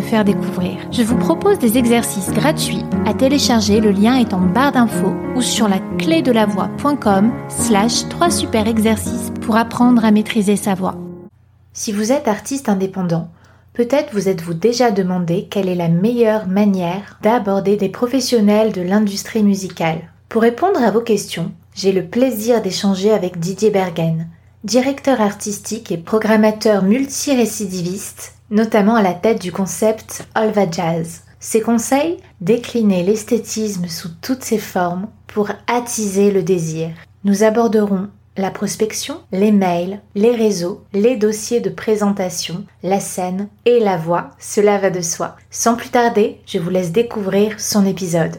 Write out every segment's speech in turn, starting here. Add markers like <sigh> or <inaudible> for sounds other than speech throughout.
faire découvrir. Je vous propose des exercices gratuits à télécharger, le lien est en barre d'infos ou sur la clé de la voix.com slash 3 super exercices pour apprendre à maîtriser sa voix. Si vous êtes artiste indépendant, peut-être vous êtes-vous déjà demandé quelle est la meilleure manière d'aborder des professionnels de l'industrie musicale. Pour répondre à vos questions, j'ai le plaisir d'échanger avec Didier Bergen, directeur artistique et programmateur multirécidiviste notamment à la tête du concept Olva Jazz. Ses conseils Décliner l'esthétisme sous toutes ses formes pour attiser le désir. Nous aborderons la prospection, les mails, les réseaux, les dossiers de présentation, la scène et la voix, cela va de soi. Sans plus tarder, je vous laisse découvrir son épisode.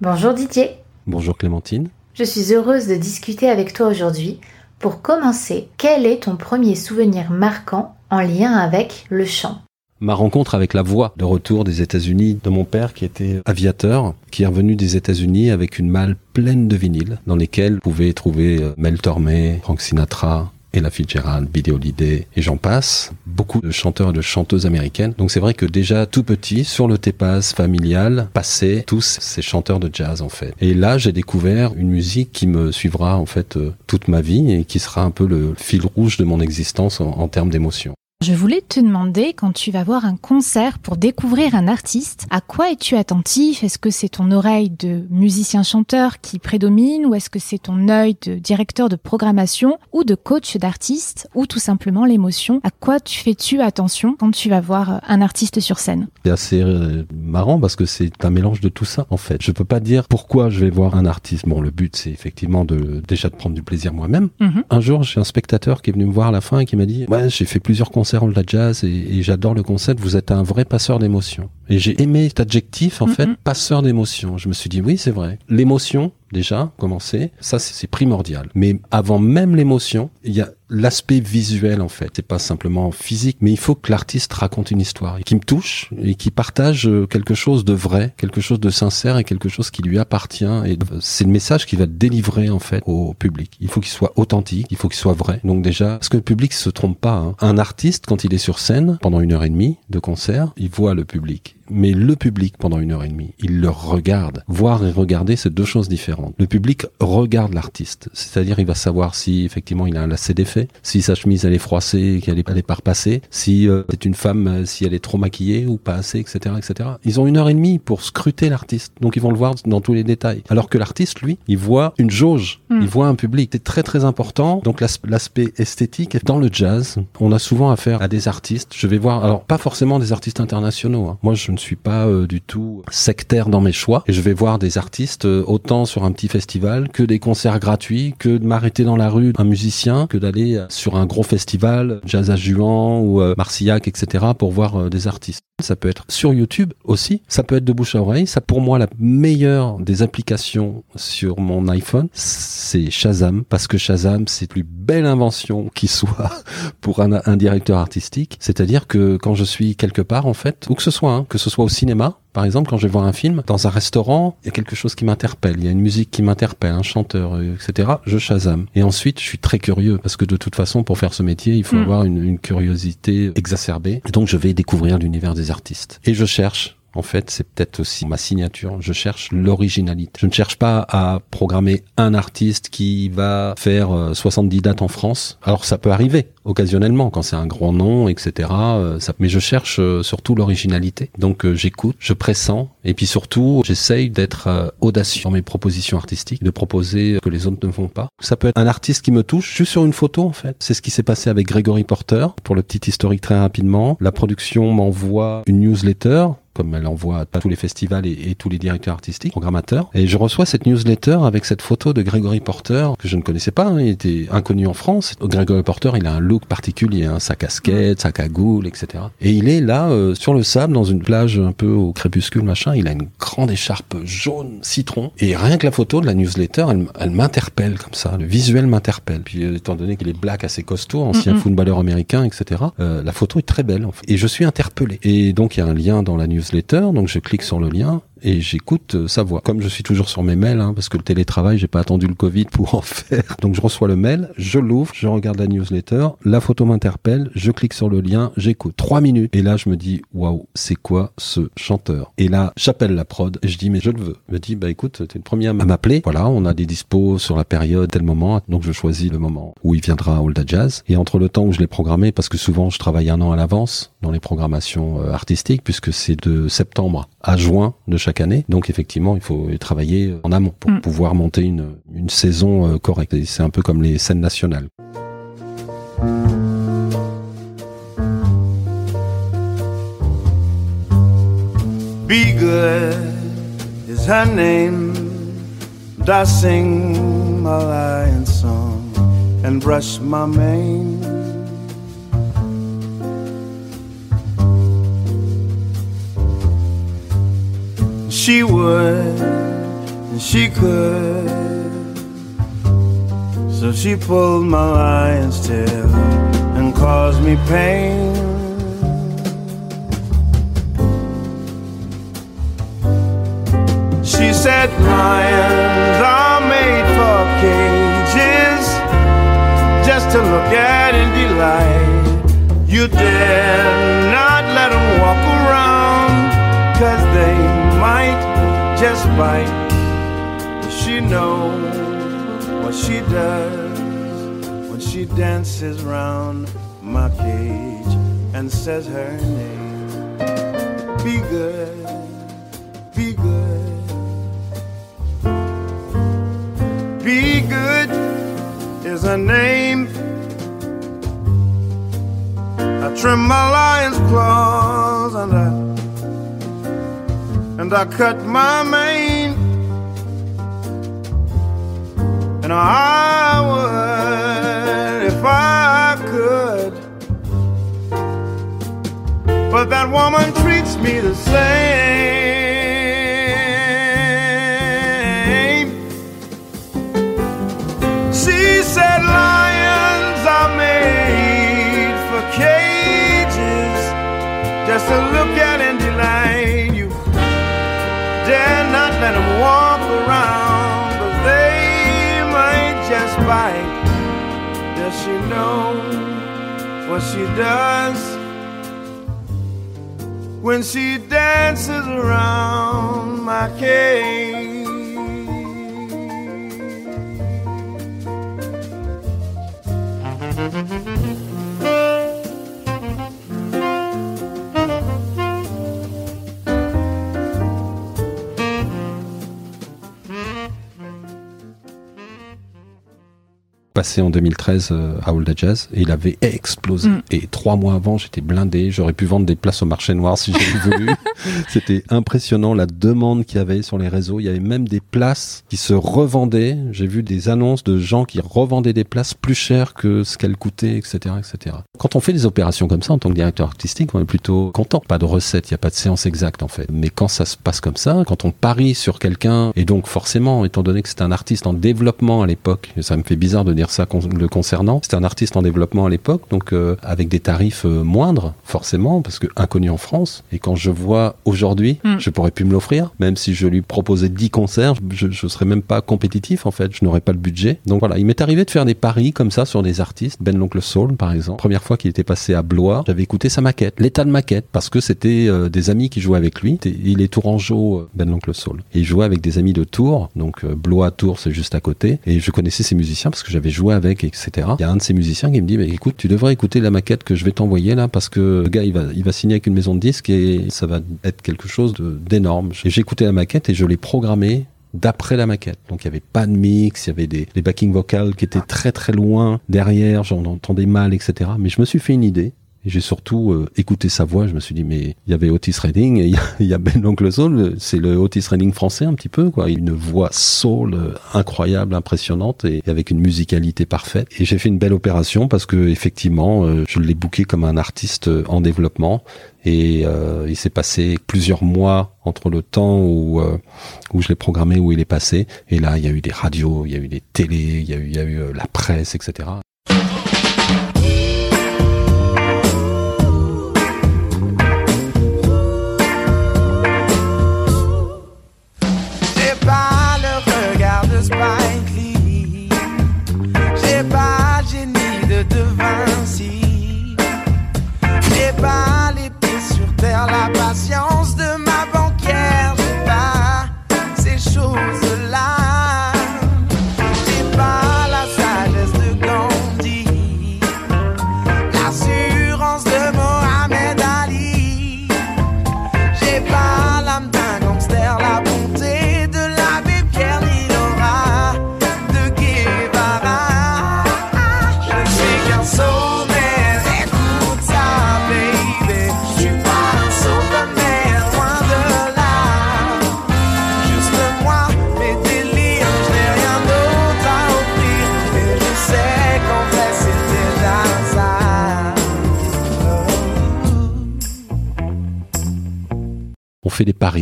Bonjour Didier. Bonjour Clémentine. Je suis heureuse de discuter avec toi aujourd'hui. Pour commencer, quel est ton premier souvenir marquant en lien avec le chant. Ma rencontre avec la voix de retour des États-Unis de mon père qui était aviateur, qui est revenu des États-Unis avec une malle pleine de vinyles dans lesquels pouvez trouver euh, Mel Tormé, Frank Sinatra, Ella Fitzgerald, Billie Holiday et j'en passe. Beaucoup de chanteurs et de chanteuses américaines. Donc c'est vrai que déjà tout petit, sur le TEPAS familial, passaient tous ces chanteurs de jazz en fait. Et là j'ai découvert une musique qui me suivra en fait euh, toute ma vie et qui sera un peu le fil rouge de mon existence en, en termes d'émotion. Je voulais te demander, quand tu vas voir un concert pour découvrir un artiste, à quoi es-tu attentif? Est-ce que c'est ton oreille de musicien-chanteur qui prédomine ou est-ce que c'est ton œil de directeur de programmation ou de coach d'artiste ou tout simplement l'émotion? À quoi tu fais-tu attention quand tu vas voir un artiste sur scène? C'est assez euh, marrant parce que c'est un mélange de tout ça en fait. Je peux pas dire pourquoi je vais voir un artiste. Bon, le but c'est effectivement de déjà de prendre du plaisir moi-même. Mhm. Un jour, j'ai un spectateur qui est venu me voir à la fin et qui m'a dit "Ouais, j'ai fait plusieurs concerts concert la jazz et, j'adore le concept. Vous êtes un vrai passeur d'émotions. Et j'ai aimé cet adjectif, en fait, passeur d'émotions. Je me suis dit, oui, c'est vrai. L'émotion, déjà, commencer, ça, c'est primordial. Mais avant même l'émotion, il y a l'aspect visuel, en fait. C'est pas simplement physique, mais il faut que l'artiste raconte une histoire qui me touche et qui partage euh, quelque chose de vrai, quelque chose de sincère et quelque chose qui lui appartient. Et c'est le message qui va délivrer, en fait, au public. Il faut qu'il soit authentique, il faut qu'il soit vrai. Donc déjà, parce que le public se trompe pas. Hein. Un artiste, quand il est sur scène, pendant une heure et demie de concert, il voit le public mais le public pendant une heure et demie, il le regarde. Voir et regarder, c'est deux choses différentes. Le public regarde l'artiste, c'est-à-dire il va savoir si effectivement il a un lacet si sa chemise elle est froissée, qu'elle est, elle est pas repassée, si euh, c'est une femme, euh, si elle est trop maquillée ou pas assez, etc., etc. Ils ont une heure et demie pour scruter l'artiste, donc ils vont le voir dans tous les détails. Alors que l'artiste, lui, il voit une jauge, hmm. il voit un public. C'est très très important. Donc l'aspect esthétique dans le jazz, on a souvent affaire à des artistes. Je vais voir, alors pas forcément des artistes internationaux. Hein. Moi, je ne suis pas euh, du tout sectaire dans mes choix et je vais voir des artistes euh, autant sur un petit festival que des concerts gratuits, que de m'arrêter dans la rue un musicien, que d'aller euh, sur un gros festival, Jazz à Juan ou Marcillac, etc. pour voir des artistes. Ça peut être sur YouTube aussi, ça peut être de bouche à oreille. Ça, pour moi, la meilleure des applications sur mon iPhone, c'est Shazam, parce que Shazam, c'est la plus belle invention <laughs> qui soit pour un, un directeur artistique. C'est-à-dire que quand je suis quelque part, en fait, où que ce soit, hein, que ce soit au cinéma, par exemple, quand je vais voir un film, dans un restaurant, il y a quelque chose qui m'interpelle, il y a une musique qui m'interpelle, un chanteur, euh, etc. Je chasame. Et ensuite, je suis très curieux parce que de toute façon, pour faire ce métier, il faut mm. avoir une, une curiosité exacerbée. Et donc, je vais découvrir l'univers des artistes. Et je cherche en fait, c'est peut-être aussi ma signature. Je cherche l'originalité. Je ne cherche pas à programmer un artiste qui va faire 70 euh, dates en France. Alors ça peut arriver occasionnellement quand c'est un grand nom, etc. Euh, mais je cherche euh, surtout l'originalité. Donc j'écoute, je pressens, et puis surtout j'essaye d'être audacieux dans mes propositions artistiques, de proposer que les autres ne font pas. Ça peut être un artiste qui me touche juste sur une photo en fait. C'est ce qui s'est passé avec Gregory Porter. Pour le petit historique très rapidement, la production m'envoie une newsletter comme elle envoie à tous les festivals et, tous les directeurs artistiques, programmateurs. Et je reçois cette newsletter avec cette photo de Gregory Porter que je ne connaissais pas. Hein, il était inconnu en France. Gregory Porter, il a un look particulier, hein, sa casquette, sa cagoule, etc. Et il est là euh, sur le sable dans une plage un peu au crépuscule, machin. Il a une grande écharpe jaune citron. Et rien que la photo de la newsletter, elle, elle m'interpelle comme ça. Le visuel m'interpelle. Puis euh, étant donné qu'il est black assez costaud, ancien footballeur américain, etc. Euh, la photo est très belle. En fait. Et je suis interpellé. Et donc il y a un lien dans la newsletter. Donc je clique sur le lien et j'écoute euh, sa voix. Comme je suis toujours sur mes mails, hein, parce que le télétravail, j'ai pas attendu le Covid pour en <laughs> faire. Donc je reçois le mail, je l'ouvre, je regarde la newsletter, la photo m'interpelle, je clique sur le lien, j'écoute. Trois minutes. Et là, je me dis, waouh, c'est quoi ce chanteur? Et là, j'appelle la prod et je dis, mais je le veux. Elle me dit, bah écoute, t'es le premier à m'appeler. Voilà, on a des dispos sur la période, tel moment. Donc je choisis le moment où il viendra à Olda Jazz. Et entre le temps où je l'ai programmé, parce que souvent je travaille un an à l'avance dans les programmations euh, artistiques, puisque c'est de septembre à juin de chaque année. Donc effectivement, il faut travailler en amont pour mm. pouvoir monter une, une saison euh, correcte. C'est un peu comme les scènes nationales. Be good is her name. I sing my lion song and brush my mane. She would, and she could. So she pulled my lion's tail and caused me pain. She said, Lions are made for cages just to look at and delight. You dare not just bite. She knows what she does when she dances round my cage and says her name. Be good, be good, be good is her name. I trim my lion's claws and I and I cut my mane. And I would if I could. But that woman treats me the same. She said lions are made for cages just to look at and delight dare not let them walk around, but they might just bite. Does she know what she does when she dances around my cage? Passé en 2013 euh, à Old Jazz et il avait explosé. Mm. Et trois mois avant, j'étais blindé. J'aurais pu vendre des places au marché noir si j'avais voulu. <laughs> C'était impressionnant la demande qu'il y avait sur les réseaux. Il y avait même des places qui se revendaient. J'ai vu des annonces de gens qui revendaient des places plus chères que ce qu'elles coûtaient, etc., etc. Quand on fait des opérations comme ça en tant que directeur artistique, on est plutôt content. Pas de recette, il n'y a pas de séance exacte en fait. Mais quand ça se passe comme ça, quand on parie sur quelqu'un, et donc forcément, étant donné que c'est un artiste en développement à l'époque, ça me fait bizarre de dire ça le concernant. C'était un artiste en développement à l'époque, donc euh, avec des tarifs euh, moindres, forcément, parce que inconnu en France. Et quand je vois aujourd'hui, mm. je pourrais plus me l'offrir, même si je lui proposais 10 concerts, je, je serais même pas compétitif en fait, je n'aurais pas le budget. Donc voilà, il m'est arrivé de faire des paris comme ça sur des artistes, Ben l'oncle Soul par exemple. Première fois qu'il était passé à Blois, j'avais écouté sa maquette, l'état de maquette, parce que c'était euh, des amis qui jouaient avec lui. Il est tourangeau, Ben l'oncle Soul. Et il jouait avec des amis de Tours, donc Blois, Tours, c'est juste à côté. Et je connaissais ces musiciens parce que j'avais joué avec, etc. Il y a un de ces musiciens qui me dit, écoute, tu devrais écouter la maquette que je vais t'envoyer là, parce que le gars, il va, il va signer avec une maison de disques et ça va être quelque chose d'énorme. J'ai écouté la maquette et je l'ai programmé d'après la maquette. Donc il y avait pas de mix, il y avait des, des backing vocales qui étaient très très loin derrière, j'en entendais mal, etc. Mais je me suis fait une idée J'ai surtout euh, écouté sa voix. Je me suis dit, mais il y avait Otis Redding et il y a, <laughs> Ben Oncle Soul. C'est le Otis Redding français un petit peu, quoi. Une voix soul euh, incroyable, impressionnante et avec une musicalité parfaite. Et j'ai fait une belle opération parce que effectivement, euh, je l'ai booké comme un artiste en développement. Et il s'est passé plusieurs mois entre le temps où où je l'ai programmé, où il est passé. Et là, il y a eu des radios, il y a eu des télés, il y a eu, il y a eu la presse, etc.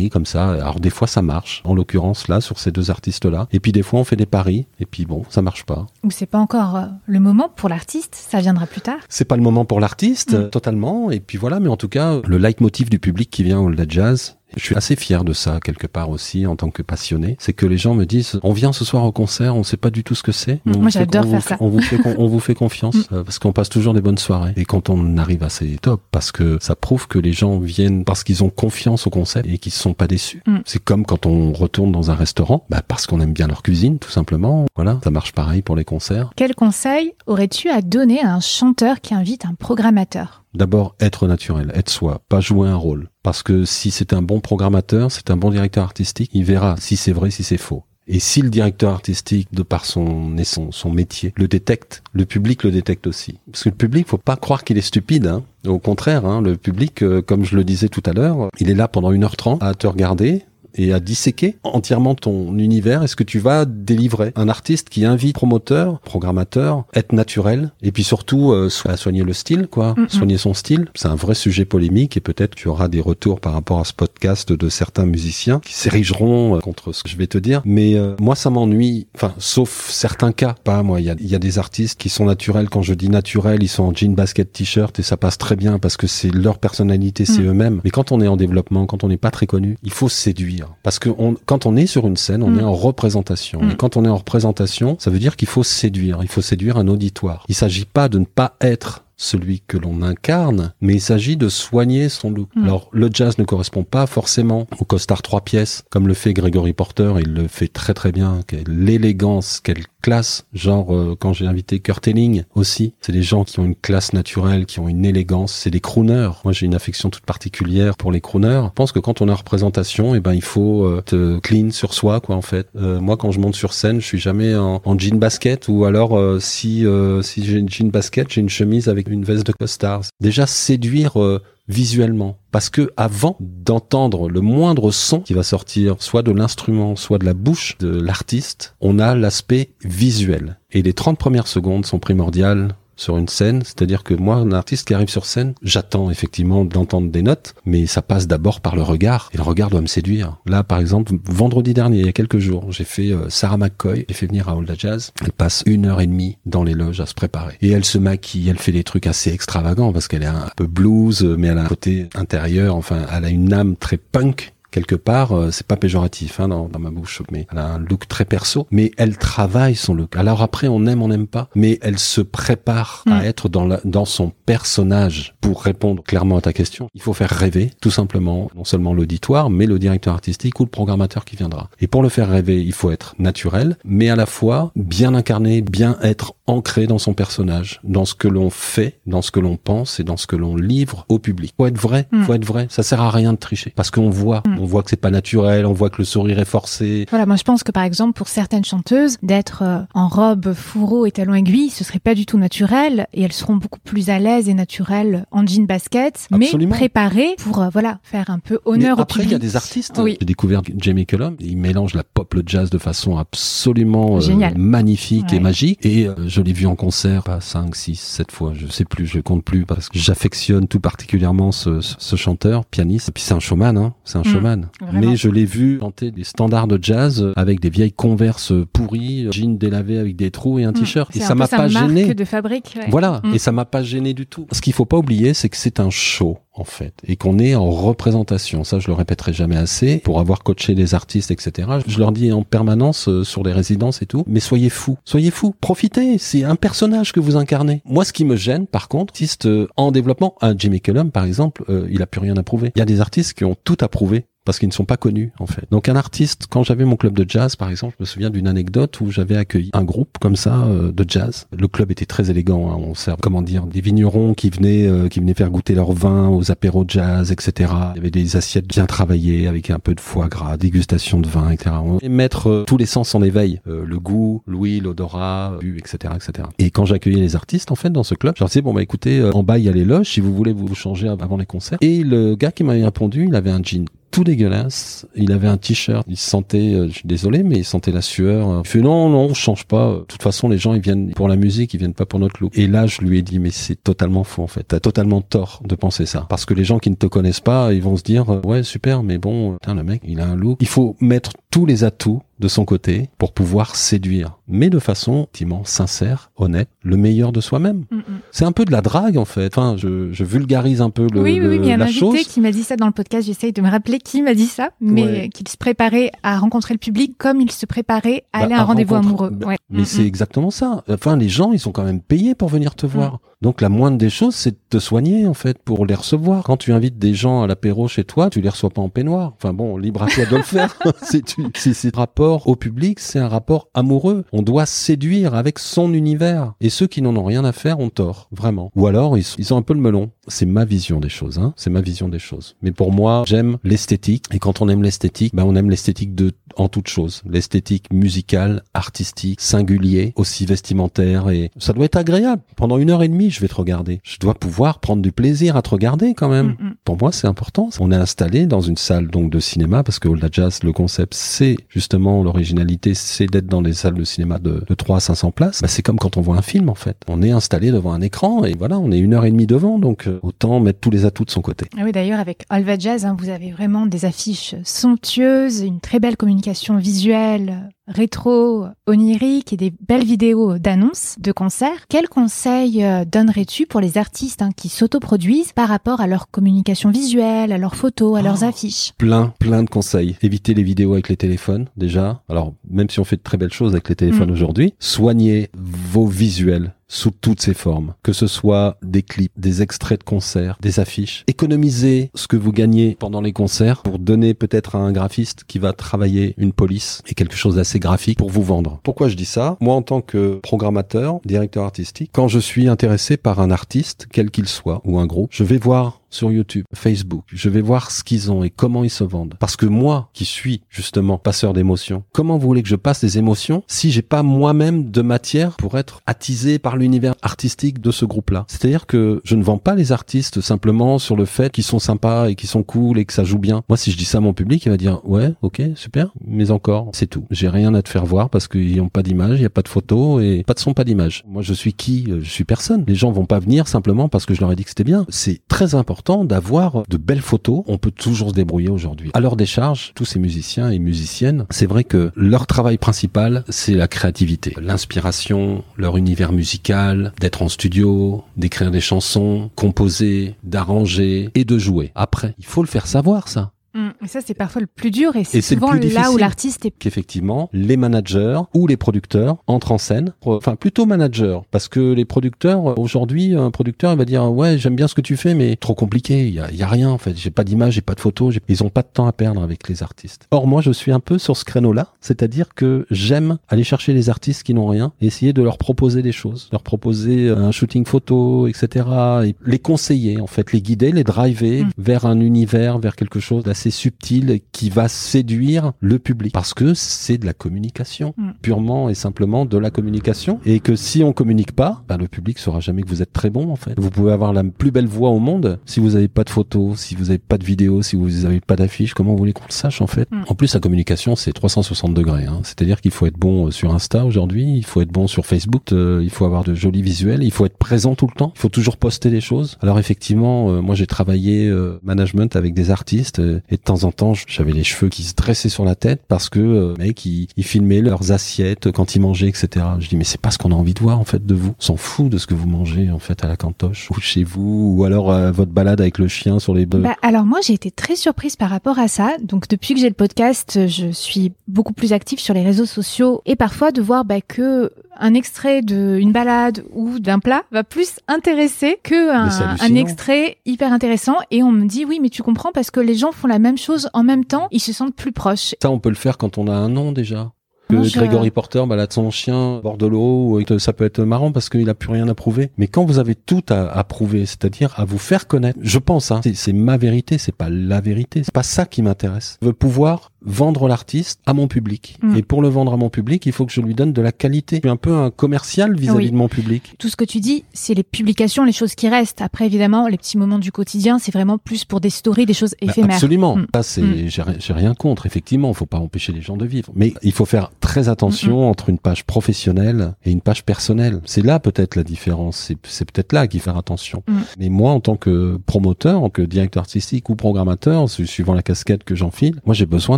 paris comme ça. Alors des fois ça marche, en l'occurrence là sur ces deux artistes là. Et puis des fois on fait des paris et puis bon ça marche pas. Ou c'est pas encore euh, le moment pour l'artiste, ça viendra plus tard. C'est pas le moment pour l'artiste mm. totalement. Et puis voilà, mais en tout cas le leitmotiv du public qui vient au Jazz, je suis assez fier de ça quelque part aussi en tant que passionné. C'est que les gens me disent on vient ce soir au concert, on sait pas du tout ce que c'est. Moi j'adore faire ça. On vous fait, on vous fait <laughs> confiance euh, parce qu'on passe toujours des bonnes soirées. Et quand on arrive à c'est top parce que ça prouve que les gens viennent parce qu'ils ont confiance au concept et qu'ils ne sont pas déçus. Mm. C'est comme quand on retourne dans un restaurant, bah parce qu'on aime bien leur cuisine tout simplement. Voilà, ça marche pareil pour les concerts. Quel conseil aurais-tu à donner à un chanteur qui invite un programmateur? D'abord, être naturel, être soi, pas jouer un rôle. Parce que si c'est un bon programmateur, c'est un bon directeur artistique, il verra si c'est vrai, si c'est faux. Et si le directeur artistique, de par son, son, son métier, le détecte, le public le détecte aussi. Parce que le public, faut pas croire qu'il est stupide. Hein. Au contraire, hein, le public, euh, comme je le disais tout à l'heure, il est là pendant 1h30 à te regarder, et à disséquer entièrement ton univers Est-ce que tu vas délivrer un artiste qui invite promoteur, programmateur, être naturel et puis surtout euh, soigner le style, quoi, soigner son style? C'est un vrai sujet polémique et peut-être tu auras des retours par rapport à ce podcast de certains musiciens qui s'érigeront euh, contre ce que je vais te dire. Mais euh, moi, ça m'ennuie. Enfin, sauf certains cas. Pas moi. Il y a, y a des artistes qui sont naturels. Quand je dis naturel, ils sont en jean, basket, t-shirt et ça passe très bien parce que c'est leur personnalité, c'est mm. eux-mêmes. Mais quand on est en développement, quand on n'est pas très connu, il faut séduire. Parce que quand on est sur une scène, on mm. est en représentation. Mm. Et quand on est en représentation, ça veut dire qu'il faut séduire. Il faut séduire un auditoire. Il s'agit pas de ne pas être celui que l'on incarne, mais il s'agit de soigner son look. Mm. Alors, le jazz ne correspond pas forcément au costard trois pièces, comme le fait Gregory Porter, il le fait très très bien, l'élégance, quelle classe, genre euh, quand j'ai invité Kurt Elling aussi, c'est des gens qui ont une classe naturelle, qui ont une élégance, c'est des crooners. Moi, j'ai une affection toute particulière pour les crooners. Je pense que quand on a représentation, eh ben il faut euh, te clean sur soi, quoi, en fait. Euh, moi, quand je monte sur scène, je suis jamais en, en jean basket, ou alors si si j'ai une jean basket, j'ai une chemise avec une veste de costard. Déjà séduire euh, visuellement. Parce que avant d'entendre le moindre son qui va sortir, soit de l'instrument, soit de la bouche de l'artiste, on a l'aspect visuel. Et les 30 premières secondes sont primordiales sur une scène, c'est-à-dire que moi, un artiste qui arrive sur scène, j'attends effectivement d'entendre des notes, mais ça passe d'abord par le regard, et le regard doit me séduire. Là, par exemple, vendredi dernier, il y a quelques jours, j'ai fait euh, Sarah McCoy, j'ai fait venir à Old Jazz, elle passe une heure et demie dans les loges à se préparer. Et elle se maquille, elle fait des trucs assez extravagants, parce qu'elle est un peu blues, mais elle a un côté intérieur, enfin, elle a une âme très punk, quelque part, euh, c'est pas péjoratif hein, dans, ma bouche, mais elle a un look très perso, mais elle travaille son look. Alors après, on aime, on n'aime pas, mais elle se prépare à mm. être dans, la, dans son personnage. Pour répondre clairement à ta question, il faut faire rêver, tout simplement, non seulement l'auditoire, mais le directeur artistique ou le programmateur qui viendra. Et pour le faire rêver, il faut être naturel, mais à la fois bien incarné, bien être ancré dans son personnage, dans ce que l'on fait, dans ce que l'on pense et dans ce que l'on livre au public. Faut être vrai, mm. faut être vrai. Ça sert à rien de tricher parce qu'on voit, mm. on voit que c'est pas naturel, on voit que le sourire est forcé. Voilà, moi je pense que par exemple pour certaines chanteuses, d'être euh, en robe fourreau et talons aiguilles, ce serait pas du tout naturel et elles seront beaucoup plus à l'aise et naturelles en jean basket, mais préparées pour euh, voilà faire un peu honneur au public. Après il y a des artistes. J'ai découvert Jamie Cullum, il mélange la pop, le jazz de façon absolument euh, magnifique et magique et je l'ai vu en concert pas 5, 6, 7 fois, je sais plus, je compte plus parce que j'affectionne tout particulièrement ce, ce, chanteur, pianiste. Et puis c'est un showman, hein, c'est un mm. showman. Mais je l'ai vu chanter des standards de jazz avec des vieilles converses pourries, jeans délavés avec des trous et un mm. t-shirt. Et ça m'a pas gêné. de fabrique. Voilà, mm. et ça m'a pas gêné du tout. Ce qu'il faut pas oublier, c'est que c'est un show en fait, et qu'on est en représentation. Ça, je le répéterai jamais assez. Pour avoir coaché des artistes, etc., je leur dis en permanence euh, sur les résidences et tout, mais soyez fous, soyez fous, profitez. C'est un personnage que vous incarnez. Moi, ce qui me gêne, par contre, artiste euh, en développement, un Jimmy Cullum, par exemple, euh, il a plus rien à prouver. Il y a des artistes qui ont tout à prouver parce qu'ils ne sont pas connus en fait. Donc un artiste, quand j'avais mon club de jazz par exemple, je me souviens d'une anecdote où j'avais accueilli un groupe comme ça euh, de jazz. Le club était très élégant, hein. on sert comment dire des vignerons qui venaient euh, qui venaient faire goûter leur vin aux apéros jazz, etc. Il y avait des assiettes bien travaillées avec un peu de foie gras, dégustation de vin, etc. Et mettre euh, tous les sens en éveil, le goût, l'ouïe, l'odorat, etc., etc. Et quand j'accueillais les artistes en fait dans ce club, je leur disais bon bah écoutez, en bas il y a les loges, si vous voulez vous changer avant les concerts. Et le gars qui m'avait répondu, il avait un jean tout dégueulasse. Il avait un t-shirt. Il sentait, euh, je suis désolé, mais il sentait la sueur. Il fait non, non, on change pas. De toute façon, les gens, ils viennent pour la musique, ils viennent pas pour notre look. Et là, je lui ai dit, mais c'est totalement faux, en fait. T'as totalement tort de penser ça. Parce que les gens qui ne te connaissent pas, ils vont se dire, euh, ouais, super, mais bon, putain, le mec, il a un look. Il faut mettre tous les atouts de son côté pour pouvoir séduire, mais de façon effectivement sincère, honnête, le meilleur de soi-même. Mm, mm. C'est un peu de la drague en fait. Enfin, je, je vulgarise un peu le, oui, oui, oui, il y a un invité qui m'a dit ça dans le podcast. J'essaye de me rappeler qui m'a dit ça, mais qu'il se préparait à rencontrer le public comme il se préparait à bah, aller à un rendez-vous amoureux. Bah, mais mm, c'est exactement ça. Enfin, les gens, ils sont quand même payés pour venir te voir. Donc la moindre des choses, c'est de te soigner en fait pour les recevoir. Quand tu invites des gens à l'apéro chez toi, tu les reçois pas en peignoir. Enfin bon, libre à toi de le faire. <laughs> c'est c'est rapport au public, c'est un rapport amoureux. On doit séduire avec son univers. Et ceux qui n'en ont rien à faire ont tort, vraiment. Ou alors ils, ils ont un peu le melon. C'est ma vision des choses. Hein. C'est ma vision des choses. Mais pour moi, j'aime l'esthétique. Et quand on aime l'esthétique, ben on aime l'esthétique de en toute chose. L'esthétique musicale, artistique, singulier, aussi vestimentaire. Et ça doit être agréable. Pendant une heure et demie, je vais te regarder. Je dois pouvoir prendre du plaisir à te regarder quand même. Mm, mm. Pour moi, c'est important. On est installé dans une salle donc de cinéma parce que la Jazz, le concept, c'est justement l'originalité, c'est d'être dans les salles de cinéma de, de 3 à 500 places. Bah, c'est comme quand on voit un film en fait. On est installé devant un écran et voilà, on est une heure et demie devant, donc euh, autant mettre tous les atouts de son côté. Ah oui, d'ailleurs avec Alva Jazz, hein, vous avez vraiment des affiches somptueuses, une très belle communication visuelle rétro, onirique et des belles vidéos d'annonces de concerts. Quels conseils euh, donnerais-tu pour les artistes hein, qui s'autoproduisent par rapport à leur communication visuelle, à leurs photos, à leurs oh, affiches? Plein, plein de conseils. Évitez les vidéos avec les téléphones déjà. Alors même si on fait de très belles choses avec les téléphones mm. aujourd'hui, soignez vos visuels sous toutes ses formes, que ce soit des clips, des extraits de concerts, des affiches. Économisez ce que vous gagnez pendant les concerts pour donner peut-être à un graphiste qui va travailler une police et quelque chose d'assez graphique pour vous vendre. Pourquoi je dis ça? Moi, en tant que programmateur, directeur artistique, quand je suis intéressé par un artiste, quel qu'il soit, ou un groupe, je vais voir sur YouTube, Facebook. Je vais voir ce qu'ils ont et comment ils se vendent. Parce que moi, qui suis justement passeur d'émotions, comment vous voulez que je passe des émotions si j'ai pas moi-même de matière pour être attisé par l'univers artistique de ce groupe-là? C'est-à-dire que je ne vends pas les artistes simplement sur le fait qu'ils sont sympas et qu'ils sont cool et que ça joue bien. Moi, si je dis ça à mon public, il va dire ouais, ok, super, mais encore, c'est tout. J'ai rien à te faire voir parce qu'ils n'ont pas d'image, il n'y a pas de photo et pas de son, pas d'image. Moi, je suis qui? Je suis personne. Les gens vont pas venir simplement parce que je leur ai dit que c'était bien. C'est très important d'avoir de belles photos. On peut toujours se débrouiller aujourd'hui. À leur décharge, tous ces musiciens et musiciennes, c'est vrai que leur travail principal, c'est la créativité, l'inspiration, leur univers musical, d'être en studio, d'écrire des chansons, composer, d'arranger et de jouer. Après, il faut le faire savoir ça. Mm. Et ça, c'est parfois le plus dur et c'est souvent là où l'artiste est. Qu'effectivement, les managers ou les producteurs entrent en scène. Enfin, plutôt managers, parce que les producteurs, aujourd'hui, un producteur, il va dire, ouais, j'aime bien ce que tu fais, mais trop compliqué. Il y a, y a, rien, en fait. J'ai pas d'image, j'ai pas de photos. Ils ont pas de temps à perdre avec les artistes. Or, moi, je suis un peu sur ce créneau-là. C'est-à-dire que j'aime aller chercher les artistes qui n'ont rien et essayer de leur proposer des choses, leur proposer un shooting photo, etc. Et les conseiller, en fait, les guider, les driver mm. vers un univers, vers quelque chose d'assez subtil qui va séduire le public. Parce que c'est de la communication, mm. purement et simplement de la communication. Et que si on communique pas, ben, le public saura jamais que vous êtes très bon, en fait. Vous pouvez avoir la plus belle voix au monde. Si vous n'avez pas de photos, si vous n'avez pas de vidéos, si vous n'avez pas d'affiches, comment vous voulez qu'on le sache, en fait? Mm. En plus, la communication, c'est 360 degrés. Hein. C'est-à-dire qu'il faut être bon euh, sur Insta aujourd'hui, il faut être bon sur Facebook, euh, il faut avoir de jolis visuels, il faut être présent tout le temps, il faut toujours poster des choses. Alors effectivement, euh, moi j'ai travaillé management avec des artistes et de temps en temps, j'avais les cheveux qui se dressaient sur la tête parce que mec, ils, ils, filmaient leurs assiettes quand ils mangeaient, etc. Je dis mais c'est pas ce qu'on a envie de voir en fait de vous. On s'en fout de ce que vous mangez en fait à la cantoche ou chez vous ou alors votre balade avec le chien sur les bœufs. Bah, alors moi j'ai été très surprise par rapport à ça. Donc depuis que j'ai le podcast, je suis beaucoup plus active sur les réseaux sociaux et parfois de voir bah, que un extrait d'une balade ou d'un plat va plus intéresser que un, extrait hyper intéressant et on me dit oui mais tu comprends parce que les gens font la même chose en même temps ils se sentent plus proches. Ça on peut le faire quand on a un nom déjà que Gregory Porter balade son chien bord de l'eau, ça peut être marrant parce qu'il a plus rien à prouver. Mais quand vous avez tout à, à prouver, c'est-à-dire à vous faire connaître, je pense, hein, c'est ma vérité, c'est pas la vérité, c'est pas ça qui m'intéresse. Je veux pouvoir vendre l'artiste à mon public. Mm. Et pour le vendre à mon public, il faut que je lui donne de la qualité. Je suis un peu un commercial vis-à-vis de mon public. Tout ce que tu dis, c'est les publications, les choses qui restent. Après, évidemment, les petits moments du quotidien, c'est vraiment plus pour des stories, des choses bah, éphémères. absolument. Mm. Ça, c'est, mm. j'ai rien contre. Effectivement, il faut pas empêcher les gens de vivre. Mais il faut faire très attention entre une page professionnelle et une page personnelle. C'est là peut-être la différence. C'est peut-être là qu'il faut faire attention. Mais moi, en tant que promoteur, en tant que directeur artistique ou programmateur, suivant la casquette que j'enfile, moi, j'ai besoin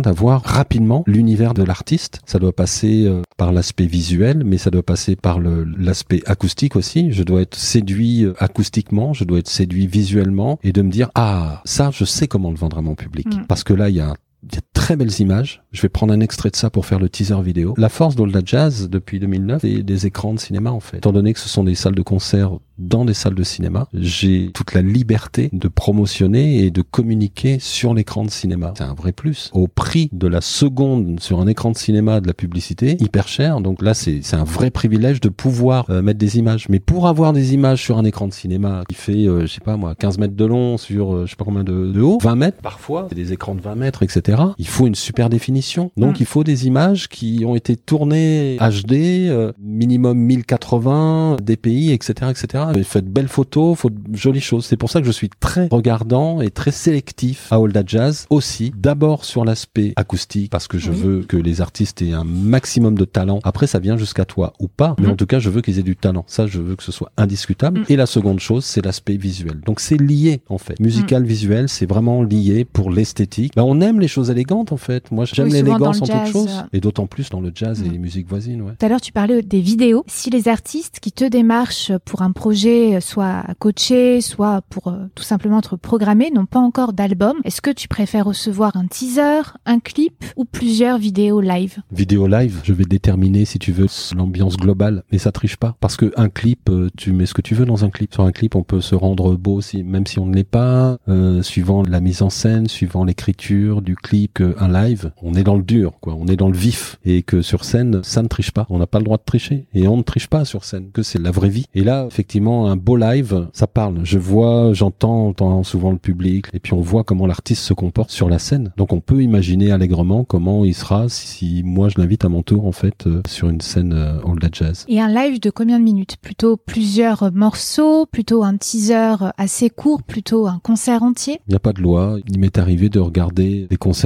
d'avoir voir rapidement l'univers de l'artiste. Ça doit passer euh, par l'aspect visuel, mais ça doit passer par l'aspect acoustique aussi. Je dois être séduit euh, acoustiquement, je dois être séduit visuellement et de me dire ah ça je sais comment le vendre à mon public mm. parce que là il y a il y a très belles images. Je vais prendre un extrait de ça pour faire le teaser vidéo. La force d'Olda Jazz depuis 2009, c'est des écrans de cinéma en fait. Étant donné que ce sont des salles de concert dans des salles de cinéma, j'ai toute la liberté de promotionner et de communiquer sur l'écran de cinéma. C'est un vrai plus. Au prix de la seconde sur un écran de cinéma de la publicité, hyper cher. Donc là, c'est un vrai privilège de pouvoir euh, mettre des images. Mais pour avoir des images sur un écran de cinéma qui fait, euh, je sais pas moi, 15 mètres de long sur euh, je sais pas combien de, de haut, 20 mètres parfois, des écrans de 20 mètres, etc. Il faut une super définition. Donc mm. il faut des images qui ont été tournées HD, minimum 1080, DPI, etc., etc il faut de belles photos, faut de jolies choses. C'est pour ça que je suis très regardant et très sélectif à All Jazz aussi. D'abord sur l'aspect acoustique parce que je veux que les artistes aient un maximum de talent. Après, ça vient jusqu'à toi ou pas, mais mhm. en tout cas, je veux qu'ils aient du talent. Ça, je veux que ce soit indiscutable. Mhm. Et la seconde chose, c'est l'aspect visuel. Donc c'est lié en fait. Musical, visuel, c'est vraiment lié pour l'esthétique. Ben, on aime les choses élégantes en fait. Moi, j'aime l'élégance en toute chose, et d'autant plus dans le jazz et les musiques voisines. Ouais. Tout à l'heure, tu parlais des vidéos. Si les artistes qui te démarchent pour un projet soit coacher, soit pour euh, tout simplement être programmé, n'ont pas encore d'album. Est-ce que tu préfères recevoir un teaser, un clip ou plusieurs vidéos live? Vidéo live, je vais déterminer si tu veux l'ambiance globale, mais ça triche pas parce que un clip, euh, tu mets ce que tu veux dans un clip. Sur un clip, on peut se rendre beau si même si on ne l'est pas, euh, suivant la mise en scène, suivant l'écriture du clip. Que un live, on est dans le dur, quoi. On est dans le vif et que sur scène, ça ne triche pas. On n'a pas le droit de tricher et on ne triche pas sur scène. Que c'est la vraie vie. Et là, effectivement un beau live, ça parle. Je vois, j'entends, souvent le public, et puis on voit comment l'artiste se comporte sur la scène. Donc on peut imaginer allègrement comment il sera si moi je l'invite à mon tour en fait euh, sur une scène euh, All That Jazz. Et un live de combien de minutes? Plutôt plusieurs morceaux, plutôt un teaser assez court, plutôt un concert entier? Il n'y a pas de loi. Il m'est arrivé de regarder des concerts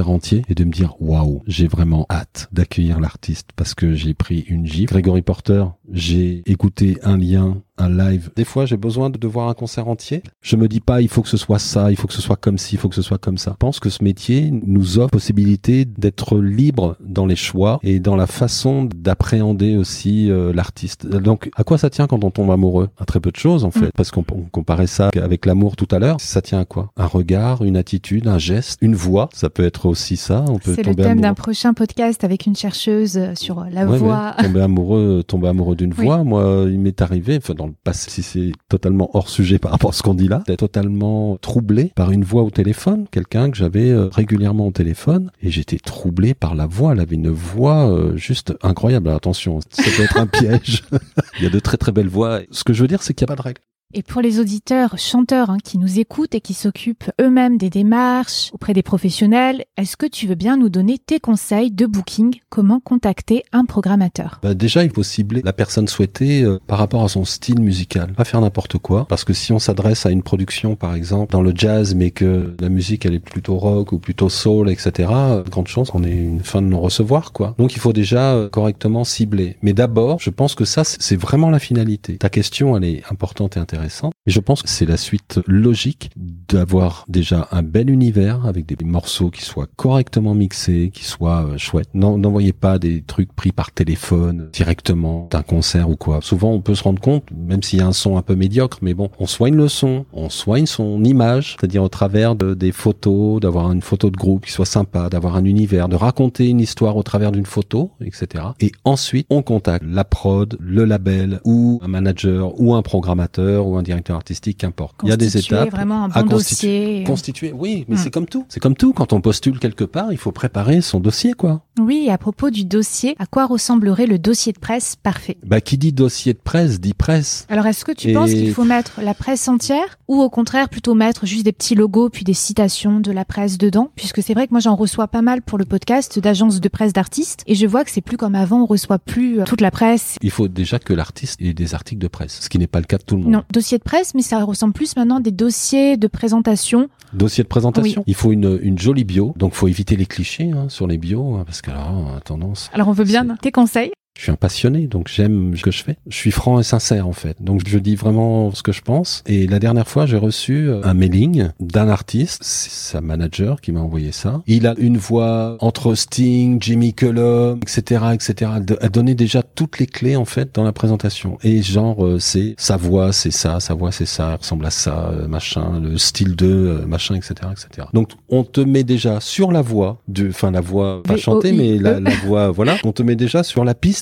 et de me dire waouh, j'ai vraiment hâte d'accueillir l'artiste parce que j'ai pris une gifle. Gregory Porter, j'ai écouté un lien un live. Des fois, j'ai besoin de, voir un concert entier. Je me dis pas, il faut que ce soit ça, il faut que ce soit comme ci, il faut que ce soit comme ça. Je pense que ce métier nous offre possibilité d'être libre dans les choix et dans la façon d'appréhender aussi euh, l'artiste. Donc, à quoi ça tient quand on tombe amoureux? À très peu de choses, en fait. Mm. Parce qu'on comparait ça avec l'amour tout à l'heure. Ça tient à quoi? Un regard, une attitude, un geste, une voix. Ça peut être aussi ça. On peut C'est le thème d'un prochain podcast avec une chercheuse sur la voix. tomber amoureux, tomber amoureux d'une voix. Moi, il m'est arrivé, enfin, dans le si c'est totalement hors sujet par rapport à ce qu'on dit là, d'être totalement troublé par une voix au téléphone, quelqu'un que j'avais euh, régulièrement au téléphone, et j'étais troublé par la voix. Elle avait une voix euh, juste incroyable. attention, ça peut être un <laughs> piège. Il y a de très très belles voix. Ce que je veux dire, c'est qu'il n'y a pas de règle. Et pour les auditeurs chanteurs hein, qui nous écoutent et qui s'occupent eux-mêmes des démarches auprès des professionnels, est-ce que tu veux bien nous donner tes conseils de booking? Comment contacter un programmateur? Bah Déjà, il faut cibler la personne souhaitée euh, par rapport à son style musical. Pas faire n'importe quoi, parce que si on s'adresse à une production, par exemple, dans le jazz, mais que la musique elle est plutôt rock ou plutôt soul, etc., euh, grande chance qu'on ait une fin de non-recevoir, quoi. Donc il faut déjà euh, correctement cibler. Mais d'abord, je pense que ça, c'est vraiment la finalité. Ta question, elle est importante et intéressante et je pense que c'est la suite logique d'avoir déjà un bel univers avec des morceaux qui soient correctement mixés, qui soient euh, chouettes. N'envoyez pas des trucs pris par téléphone directement d'un concert ou quoi. Souvent, on peut se rendre compte, même s'il y a un son un peu médiocre, mais bon, on soigne le son, on soigne son image, c'est-à-dire au travers de, des photos, d'avoir une photo de groupe qui soit sympa, d'avoir un univers, de raconter une histoire au travers d'une photo, etc. Et ensuite, on contacte la prod, le label ou un manager ou un programmateur un directeur artistique, qu'importe. Il y a des étapes vraiment un bon à constituer. Constituer, oui, mais hmm. c'est comme tout. C'est comme tout. Quand on postule quelque part, il faut préparer son dossier, quoi. Oui, à propos du dossier, à quoi ressemblerait le dossier de presse parfait? Bah, qui dit dossier de presse dit presse. Alors, est-ce que tu penses qu'il faut mettre la presse entière ou au contraire plutôt mettre juste des petits logos puis des citations de la presse dedans? Puisque c'est vrai que moi j'en reçois pas mal pour le podcast d'agences de presse d'artistes et je vois que c'est plus comme avant, on reçoit plus euh, toute la presse. Il faut déjà que l'artiste ait des articles de presse, ce qui n'est pas le cas de tout le monde. Non, dossier de presse, mais ça ressemble plus maintenant à des dossiers de présentation. Dossier de présentation. Il faut une, une jolie bio, donc faut éviter les clichés hein, sur les bios, hein, parce que là, on a tendance. Alors on veut bien tes conseils. Je suis un passionné, donc j'aime ce que je fais. Je suis franc et sincère en fait. Donc je dis vraiment ce que je pense. Et la dernière fois, j'ai reçu euh, un mailing d'un artiste, c'est sa manager qui m'a envoyé ça. Il a une voix entre Sting, Jimmy Cullum, etc., etc. Elle donnait déjà toutes les clés en fait dans la présentation. Et genre, euh, c'est sa voix, c'est ça, sa voix, c'est ça, elle ressemble à ça, euh, machin, le style de machin, etc., etc. Donc on te met déjà sur la voix, de, enfin la voix pas chantée, mais la, la voix, voilà, on te met déjà sur la piste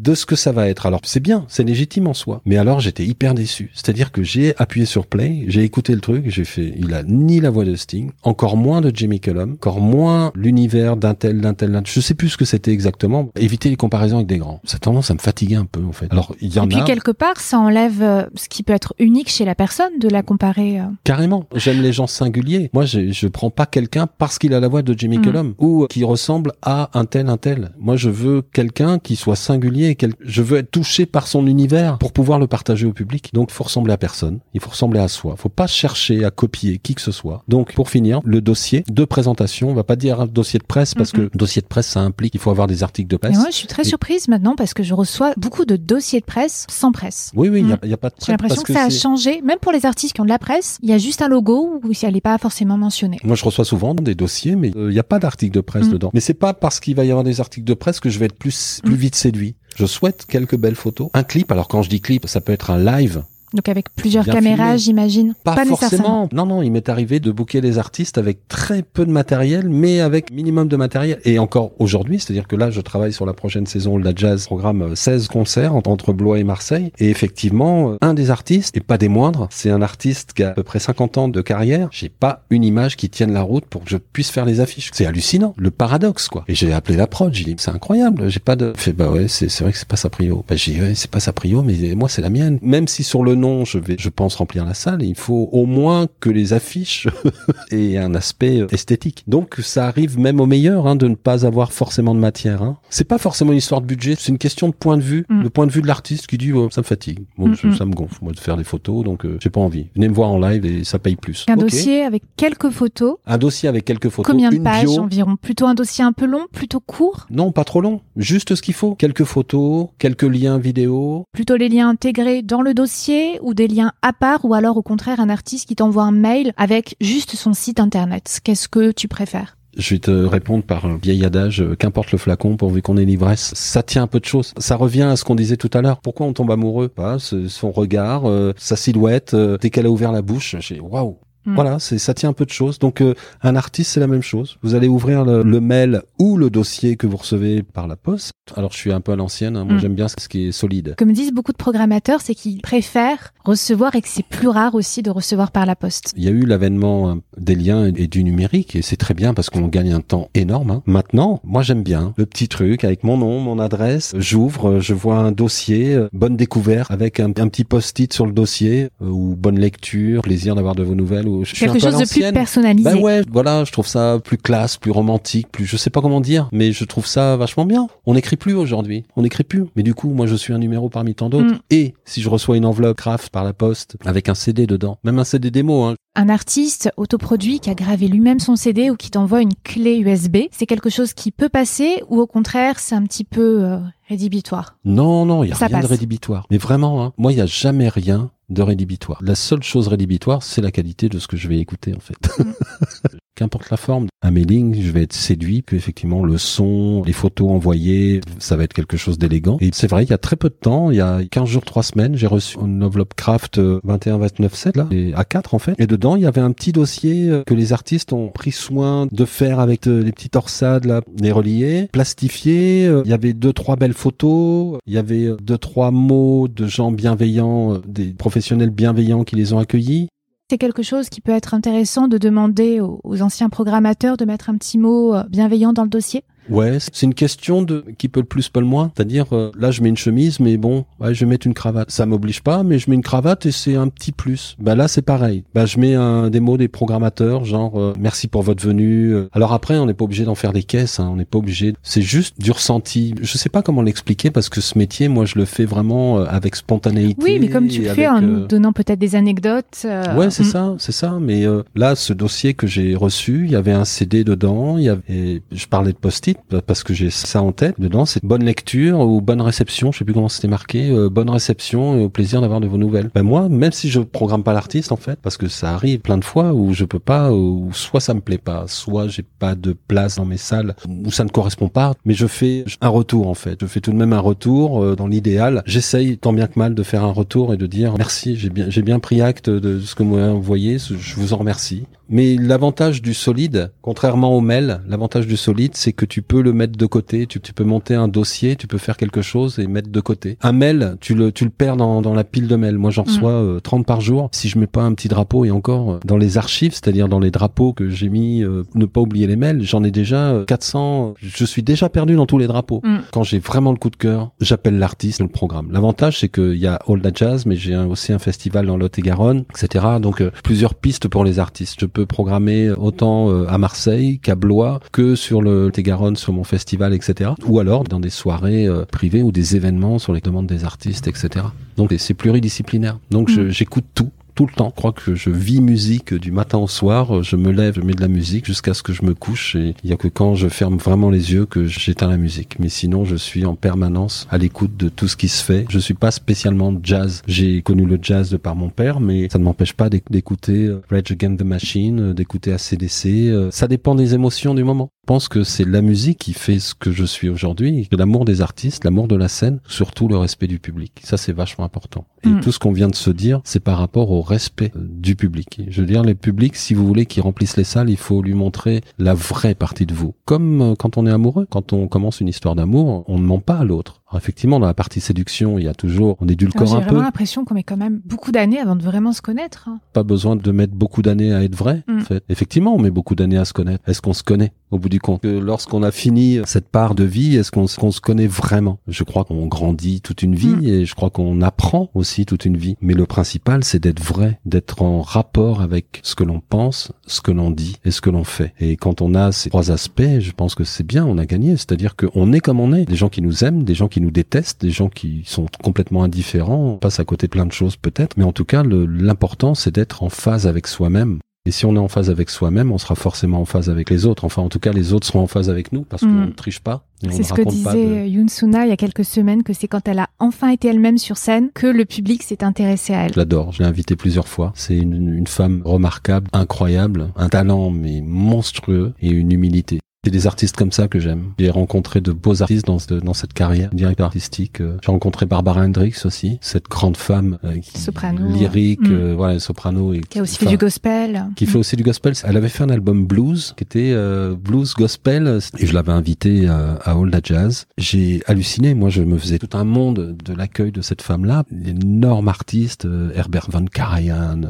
de ce que ça va être. Alors c'est bien, c'est légitime en soi. Mais alors j'étais hyper déçu. C'est-à-dire que j'ai appuyé sur play, j'ai écouté le truc, j'ai fait, il a ni la voix de Sting, encore moins de Jimmy Cullum, encore moins l'univers d'un tel, d'un tel, d'un Je sais plus ce que c'était exactement. Éviter les comparaisons avec des grands. Ça a tendance à me fatiguer un peu en fait. Alors il y en Et puis quelque part, ça enlève euh, ce qui peut être unique chez la personne de la comparer. Euh. Carrément. J'aime les gens singuliers. Moi, je, je prends pas quelqu'un parce qu'il a la voix de Jimmy mm. Cullum ou qui ressemble à un tel, un tel. Moi, je veux quelqu'un qui soit singulier je veux être touché par son univers pour pouvoir le partager au public. Donc, il faut ressembler à personne. Il faut ressembler à soi. Faut pas chercher à copier qui que ce soit. Donc, pour finir, le dossier de présentation, on va pas dire un dossier de presse parce que dossier de presse, ça implique qu'il faut avoir des articles de presse. moi, je suis très surprise maintenant parce que je reçois beaucoup de dossiers de presse sans presse. Oui, oui, il n'y a, pas de presse. J'ai l'impression que, ça a changé. Même pour les artistes qui ont de la presse, il y a juste un logo où elle n'est pas forcément mentionnée. Moi, je reçois souvent des dossiers, mais euh, il n'y a pas d'article de presse mm. dedans. Mais c'est pas parce qu'il va y avoir des articles de presse que je vais être plus, plus mm. vite séduit. Je souhaite quelques belles photos. Un clip, alors quand je dis clip, ça peut être un live donc avec plusieurs caméras, j'imagine. Pas, forcément. Non, non, il m'est arrivé de booker les artistes avec très peu de matériel, mais avec minimum de matériel. Et encore aujourd'hui, c'est-à-dire que là, je travaille sur la prochaine saison de la jazz, programme 16 euh, concerts entre Blois et Marseille. Et effectivement, euh, un des artistes, et pas des moindres, c'est un artiste qui a à peu près 50 ans de carrière. J'ai pas une image qui tienne la route pour que je puisse faire les affiches. C'est hallucinant, le paradoxe, quoi. Et j'ai appelé la prod, j'ai dit, c'est incroyable, j'ai pas de... Fait, bah ouais, c'est vrai que c'est pas sa prio. Bah j'ai ouais, c'est pas sa prio, mais moi, c'est la mienne. Même si sur le non, je vais, je pense remplir la salle. Il faut au moins que les affiches <laughs> aient un aspect esthétique. Donc ça arrive même au meilleur hein, de ne pas avoir forcément de matière. Hein. C'est pas forcément une histoire de budget, c'est une question de point de vue, mm. le point de vue de l'artiste qui dit oh, ça me fatigue, mm, mm. ça me gonfle moi de faire des photos, donc euh, j'ai pas envie. Venez me voir en live et ça paye plus. Un dossier avec quelques photos. Un dossier avec quelques photos. Combien de pages environ? Plutôt un dossier un peu long, plutôt court? Non, pas trop long, juste ce qu'il faut. Quelques photos, quelques liens vidéo. Plutôt les liens intégrés dans le dossier ou des liens à part ou alors au contraire un artiste qui t'envoie un mail avec juste son site internet. Qu'est-ce que tu préfères? Je vais te répondre par un vieil adage, euh, qu'importe le flacon pourvu qu'on ait l'ivresse. Ça tient un peu de choses. Ça revient à ce qu'on disait tout à l'heure. Pourquoi on tombe amoureux? Pas son regard, euh, sa silhouette. Euh, dès qu'elle a ouvert la bouche, j'ai waouh, Mm. Voilà, c'est ça tient un peu de choses. Donc euh, un artiste c'est la même chose. Vous allez ouvrir le, mail ou le dossier que vous recevez par la poste. Alors je suis un peu à l'ancienne, hein. moi mm. j'aime bien ce qui est solide. Comme disent beaucoup de programmateurs, c'est qu'ils préfèrent recevoir et que c'est plus rare aussi de recevoir par la poste. Il y a eu l'avènement euh, des liens et du numérique et c'est très bien parce qu'on gagne un temps énorme. Hein. Maintenant, moi j'aime bien le petit truc avec mon nom, mon adresse. J'ouvre, euh, je vois un dossier, bonne découverte avec un, un petit post-it sur le dossier ou bonne lecture, plaisir d'avoir de vos nouvelles quelque chose de plus personnalisé. Ben ouais, voilà, je trouve ça plus classe, plus romantique, plus je sais pas comment dire, mais je trouve ça vachement bien. On n'écrit plus aujourd'hui, on n'écrit plus. Mais du coup, moi je suis un numéro parmi tant d'autres. Mm. Et si je reçois une enveloppe craft par la poste avec un CD dedans, même un CD démo, hein, un artiste autoproduit qui a gravé lui-même son CD ou qui t'envoie une clé USB, c'est quelque chose qui peut passer ou au contraire c'est un petit peu euh, rédhibitoire? Non, non, il n'y a rien de rédhibitoire. Mais vraiment, hein, moi il n'y a jamais rien de rédhibitoire. La seule chose rédhibitoire, c'est la qualité de ce que je vais écouter en fait. <laughs> Qu'importe la forme, un mailing, je vais être séduit que effectivement le son, les photos envoyées, ça va être quelque chose d'élégant. Et c'est vrai, il y a très peu de temps, il y a 15 jours, 3 semaines, j'ai reçu une enveloppe Craft 21-29-7 là, et A4 en fait. Et dedans, il y avait un petit dossier euh, que les artistes ont pris soin de faire avec euh, les petites torsades là, les relier, plastifier. Euh, il y avait deux trois belles photos, il y avait deux trois mots de gens bienveillants, des professionnels bienveillants qui les ont accueillis c'est quelque chose qui peut être intéressant de demander aux, anciens programmateurs de mettre un petit mot euh, bienveillant dans le dossier? Ouais, c'est une question de qui peut le plus, peut le moins. C'est-à-dire, euh, là, je mets une chemise, mais bon, ouais, je vais mettre une cravate. Ça m'oblige pas, mais je mets une cravate et c'est un petit plus. Bah là, c'est pareil. Bah je mets un des mots des programmateurs, genre euh, merci pour votre venue. Alors après, on n'est pas obligé d'en faire des caisses. Hein, on n'est pas obligé. C'est juste du ressenti. Je sais pas comment l'expliquer parce que ce métier, moi, je le fais vraiment euh, avec spontanéité. Oui, mais comme tu le fais en nous donnant peut-être des anecdotes. Ouais, c'est mm. ça, c'est ça. Mais là, ce dossier que j'ai reçu, il y avait un CD dedans. Il y avait, je parlais de post-it parce que j'ai ça en tête. Dedans, c'est bonne lecture ou bonne réception. Je sais plus comment c'était marqué. Euh, bonne réception et au plaisir d'avoir de vos nouvelles. Ben moi, même si je programme pas l'artiste en fait, parce que ça arrive plein de fois où je peux pas, ou soit ça me plaît pas, soit j'ai pas de place dans mes salles, ou ça ne correspond pas. Mais je fais un retour en fait. Je fais tout de même un retour euh, dans l'idéal. J'essaye tant bien que mal de faire un retour et de dire merci. J'ai bien, j'ai bien pris acte de ce que vous m'avez envoyé. Je vous en remercie. Mais l'avantage du solide, contrairement au mail, l'avantage du solide, c'est que tu peux le mettre de côté, tu, peux monter un dossier, tu peux faire quelque chose et mettre de côté. Un mail, tu le, tu le perds dans, dans la pile de mails. Moi, j'en mm. reçois 30 euh, par jour. Si je mets pas un petit drapeau et encore euh, dans les archives, c'est-à-dire dans les drapeaux que j'ai mis, euh, ne pas oublier les mails, j'en ai déjà 400. Je suis déjà perdu dans tous les drapeaux. Mm. Quand j'ai vraiment le coup de cœur, j'appelle l'artiste, le programme. L'avantage, c'est qu'il y a All That Jazz, mais j'ai aussi un festival dans Lot-et-Garonne, etc. Donc, plusieurs pistes pour les artistes. Je peux programmer autant euh, à Marseille qu'à Blois que sur le Tégaronne sur mon festival, etc. Ou alors dans des soirées euh, privées ou des événements sur les demandes des artistes, etc. Donc c'est pluridisciplinaire. Donc mm. j'écoute tout tout le temps. Je crois que je vis musique du matin au soir. Je me lève, je mets de la musique jusqu'à ce que je me couche. Et il y a que quand je ferme vraiment les yeux que j'éteins la musique. Mais sinon, je suis en permanence à l'écoute de tout ce qui se fait. Je suis pas spécialement jazz. J'ai connu le jazz de par mon père, mais ça ne m'empêche pas d'écouter euh, Rage Against the Machine, euh, d'écouter ACDC. Euh, ça dépend des émotions du moment. Je pense que c'est la musique qui fait ce que je suis aujourd'hui, l'amour des artistes, l'amour de la scène, surtout le respect du public. Ça, c'est vachement important. Et mm. tout ce qu'on vient de se dire, c'est par rapport au respect euh, du public. Je veux dire, les publics, si vous voulez qu'ils remplissent les salles, il faut lui montrer la vraie partie de vous. Comme euh, quand on est amoureux, quand on commence une histoire d'amour, on ne ment pas à l'autre. Effectivement, dans la partie séduction, il y a toujours, on édulcore un peu. J'ai l'impression qu'on met quand même beaucoup d'années avant de vraiment se connaître. Hein. Pas besoin de mettre beaucoup d'années à être vrai. En mm. fait. Effectivement, on met beaucoup d'années à se connaître. Est-ce qu'on se connaît au bout du compte? Lorsqu'on a fini cette part de vie, est-ce qu'on se connaît vraiment? Je crois qu'on grandit toute une vie mm. et je crois qu'on apprend aussi toute une vie. Mais le principal, c'est d'être vrai, d'être en rapport avec ce que l'on pense, ce que l'on dit et ce que l'on fait. Et quand on a ces trois aspects, je pense que c'est bien, on a gagné. C'est-à-dire qu'on est comme on est. Des gens qui nous aiment, des gens qui nous détestent, des gens qui sont complètement indifférents, on passe à côté de plein de choses peut-être. Mais en tout cas, l'important, c'est d'être en phase avec soi-même. Et si on est en phase avec soi-même, on sera forcément en phase avec les autres. Enfin, en tout cas, les autres seront en phase avec nous parce qu'on mm. ne triche pas. C'est ce que disait Yoon Suna il y a quelques semaines, que c'est quand elle a enfin été elle-même sur scène que le public s'est intéressé à elle. Je l'adore, je l'ai invitée plusieurs fois. C'est une, une femme remarquable, incroyable, un talent mais monstrueux et une humilité. C'est des artistes comme ça que j'aime. J'ai rencontré de beaux artistes dans, dans cette carrière, directeur artistique. Euh, j'ai rencontré Barbara Hendricks aussi, cette grande femme euh, qui, soprano, lyrique, mm. euh, voilà, soprano et qui a aussi fait du gospel. Qui fait mm. aussi du gospel. Elle avait fait un album blues qui était blues gospel et je l'avais invité à Old Jazz. J'ai halluciné. Moi, je me faisais tout un monde de l'accueil de cette femme-là. Énorme artiste, Herbert von Karajan.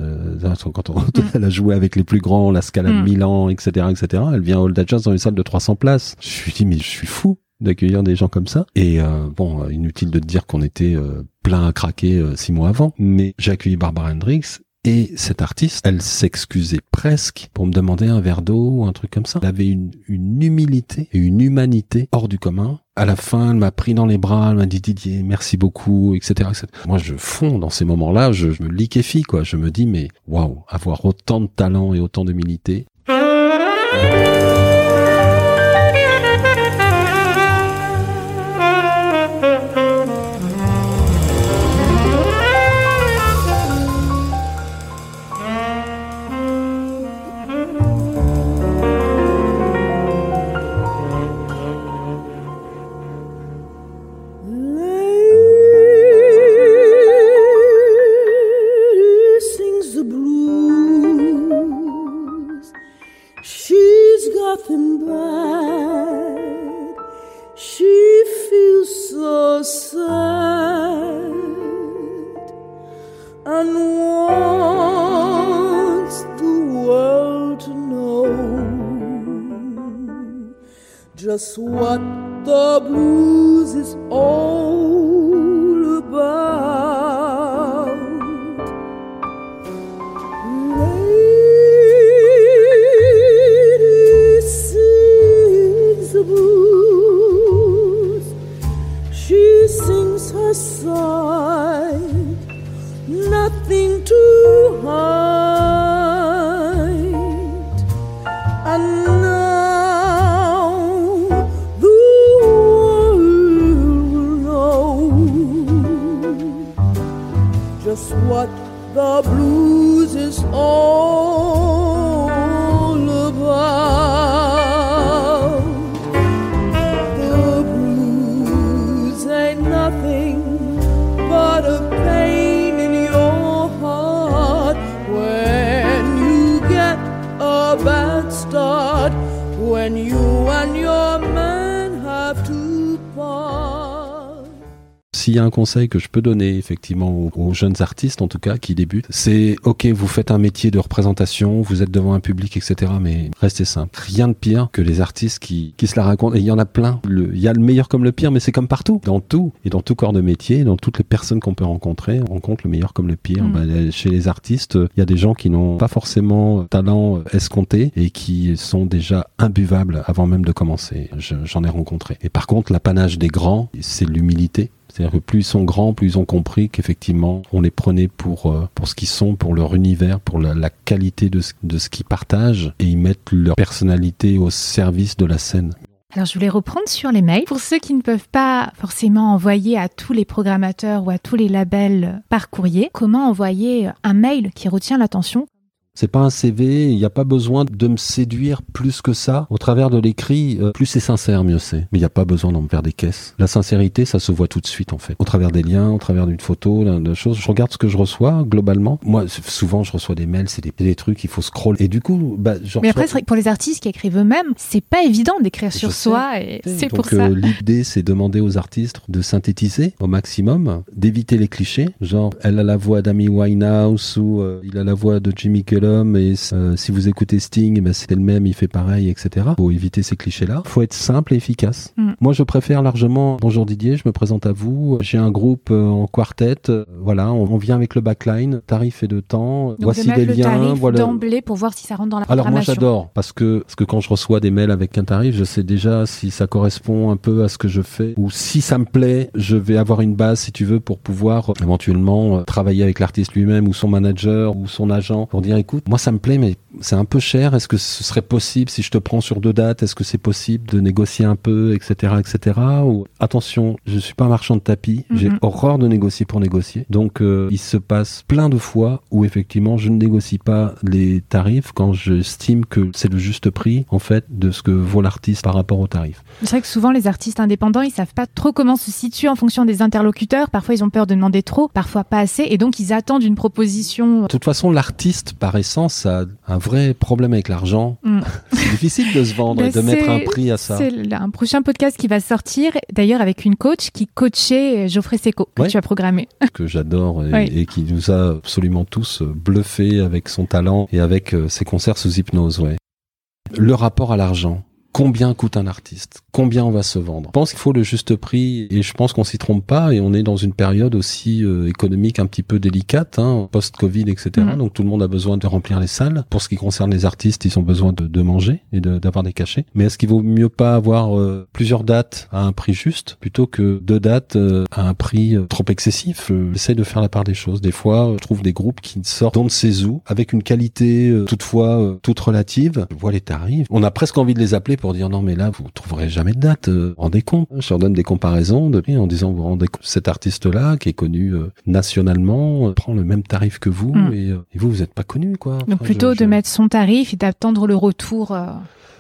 quand on, <laughs> mm. elle a joué avec les plus grands, la Scala de Milan, etc., etc. Elle vient à Old Jazz dans les salles de 300 places. Je suis dit, mais je suis fou d'accueillir des gens comme ça. Et euh, bon, inutile de te dire qu'on était euh, plein à craquer euh, six mois avant, mais j'ai accueilli Barbara Hendricks et cette artiste, elle s'excusait presque pour me demander un verre d'eau ou un truc comme ça. Elle avait une, une humilité et une humanité hors du commun. À la fin, elle m'a pris dans les bras, elle m'a dit Didier, merci beaucoup, etc., etc. Moi, je fonds dans ces moments-là, je, je me liquéfie, quoi. Je me dis, mais waouh, avoir autant de talent et autant d'humilité. Just what the blues is all about. Lady sings the blues, conseil que je peux donner effectivement aux, jeunes artistes en tout cas qui débutent, c'est ok vous faites un métier de représentation, vous êtes devant un public etc. Mais restez simple. Rien de pire que les artistes qui, qui se la racontent. Et il y en a plein. il y a le meilleur comme le pire, mais c'est comme partout, dans tout et dans tout corps de métier, dans toutes les personnes qu'on peut rencontrer, on rencontre le meilleur comme le pire. Mm. Bah, chez les artistes, il y a des gens qui n'ont pas forcément talent escompté et qui sont déjà imbuvables avant même de commencer. J'en ai rencontré. Et par contre, l'apanage des grands, c'est l'humilité c'est-à-dire que plus ils sont grands, plus ils ont compris qu'effectivement, on les prenait pour, euh, ce qu'ils sont, pour leur univers, pour la, qualité de de ce qu'ils partagent, et ils mettent leur personnalité au service de la scène. Alors je voulais reprendre sur les mails. Pour ceux qui ne peuvent pas forcément envoyer à tous les programmateurs ou à tous les labels par courrier, comment envoyer un mail qui retient l'attention? C'est pas un CV. Il n'y a pas besoin de me séduire plus que ça. Au travers de l'écrit, euh, plus c'est sincère, mieux c'est. Mais il n'y a pas besoin d'en faire des caisses. La sincérité, ça se voit tout de suite en fait. Au travers des liens, au travers d'une photo, de choses. Je regarde ce que je reçois globalement. Moi, souvent, je reçois des mails, c'est des, des, trucs, il faut scroll. Et du coup, bah, Mais après, c'est vrai que pour les artistes qui écrivent eux-mêmes, c'est pas évident d'écrire sur soi. Et c'est pour ça. Euh, L'idée, c'est demander aux artistes de synthétiser au maximum, d'éviter les clichés. Genre, elle a la voix d'Amy Winehouse ou euh, il a la voix de Jimmy Et euh, si vous écoutez Sting, bah, c'est le même, il fait pareil, etc. Faut éviter ces clichés-là. Faut être simple et efficace. Mm. Moi, je préfère largement. Bonjour Didier, je me présente à vous. J'ai un groupe en quartet. voilà, on, vient avec le backline, tarif et de temps. Voici des liens. voilà. d'emblée pour voir si ça rentre dans la Alors moi, j'adore parce que parce que quand je reçois des mails avec un tarif, je sais déjà si ça correspond un peu à ce que je fais ou si ça me plaît, je vais avoir une base si tu veux pour pouvoir éventuellement euh, travailler avec l'artiste lui-même ou son manager ou son agent pour dire écoute, moi ça me plaît mais c'est un peu cher, est-ce que ce serait possible si je te prends sur deux dates, est-ce que c'est possible de négocier un peu, etc., etc. Ou attention, je suis pas un marchand de tapis, j'ai horreur de négocier pour négocier. Donc euh, il se passe plein de fois où effectivement je ne négocie pas les tarifs quand j'estime que c'est le juste prix en fait de ce que vaut l'artiste par rapport au tarif. C'est vrai que souvent les artistes indépendants ils savent pas trop comment se situer en fonction des interlocuteurs. Parfois ils ont peur de demander trop, parfois pas assez, et donc ils attendent une proposition. De toute façon, l'artiste par essence a un vrai problème avec l'argent. Mm. <laughs> c'est difficile de se vendre et de mettre un prix à ça. C'est un prochain podcast qui va sortir, d'ailleurs avec une coach qui coachait Geoffrey Seco que tu as programmé. <laughs> Que j'adore et, qui nous a absolument tous bluffés avec son talent et avec euh, ses concerts sous hypnose. Ouais. Le rapport à l'argent combien coûte un artiste, combien on va se vendre? Je pense qu'il faut le juste prix et je pense qu'on s'y trompe pas et on est dans une période aussi euh, économique un petit peu délicate, hein, post-Covid, etc. Mm. Donc tout le monde a besoin de remplir les salles. Pour ce qui concerne les artistes, ils ont besoin de, de manger et d'avoir des cachets. Mais est-ce qu'il vaut mieux pas avoir euh, plusieurs dates à un prix juste plutôt que deux dates euh, à un prix trop excessif? J'essaie de faire la part des choses. Des fois, je trouve des groupes qui sortent on ne sait où avec une qualité toutefois toute relative. Je vois les tarifs. On a presque envie de les appeler pour dire non mais là vous trouverez jamais de date. Euh, rendez compte. Je leur donne des comparaisons de en disant vous rendez compte cet artiste là qui est connu euh, nationalement euh, prend le même tarif que vous hmm. et, vous vous n'êtes pas connu quoi. Donc plutôt de mettre son tarif et d'attendre le retour.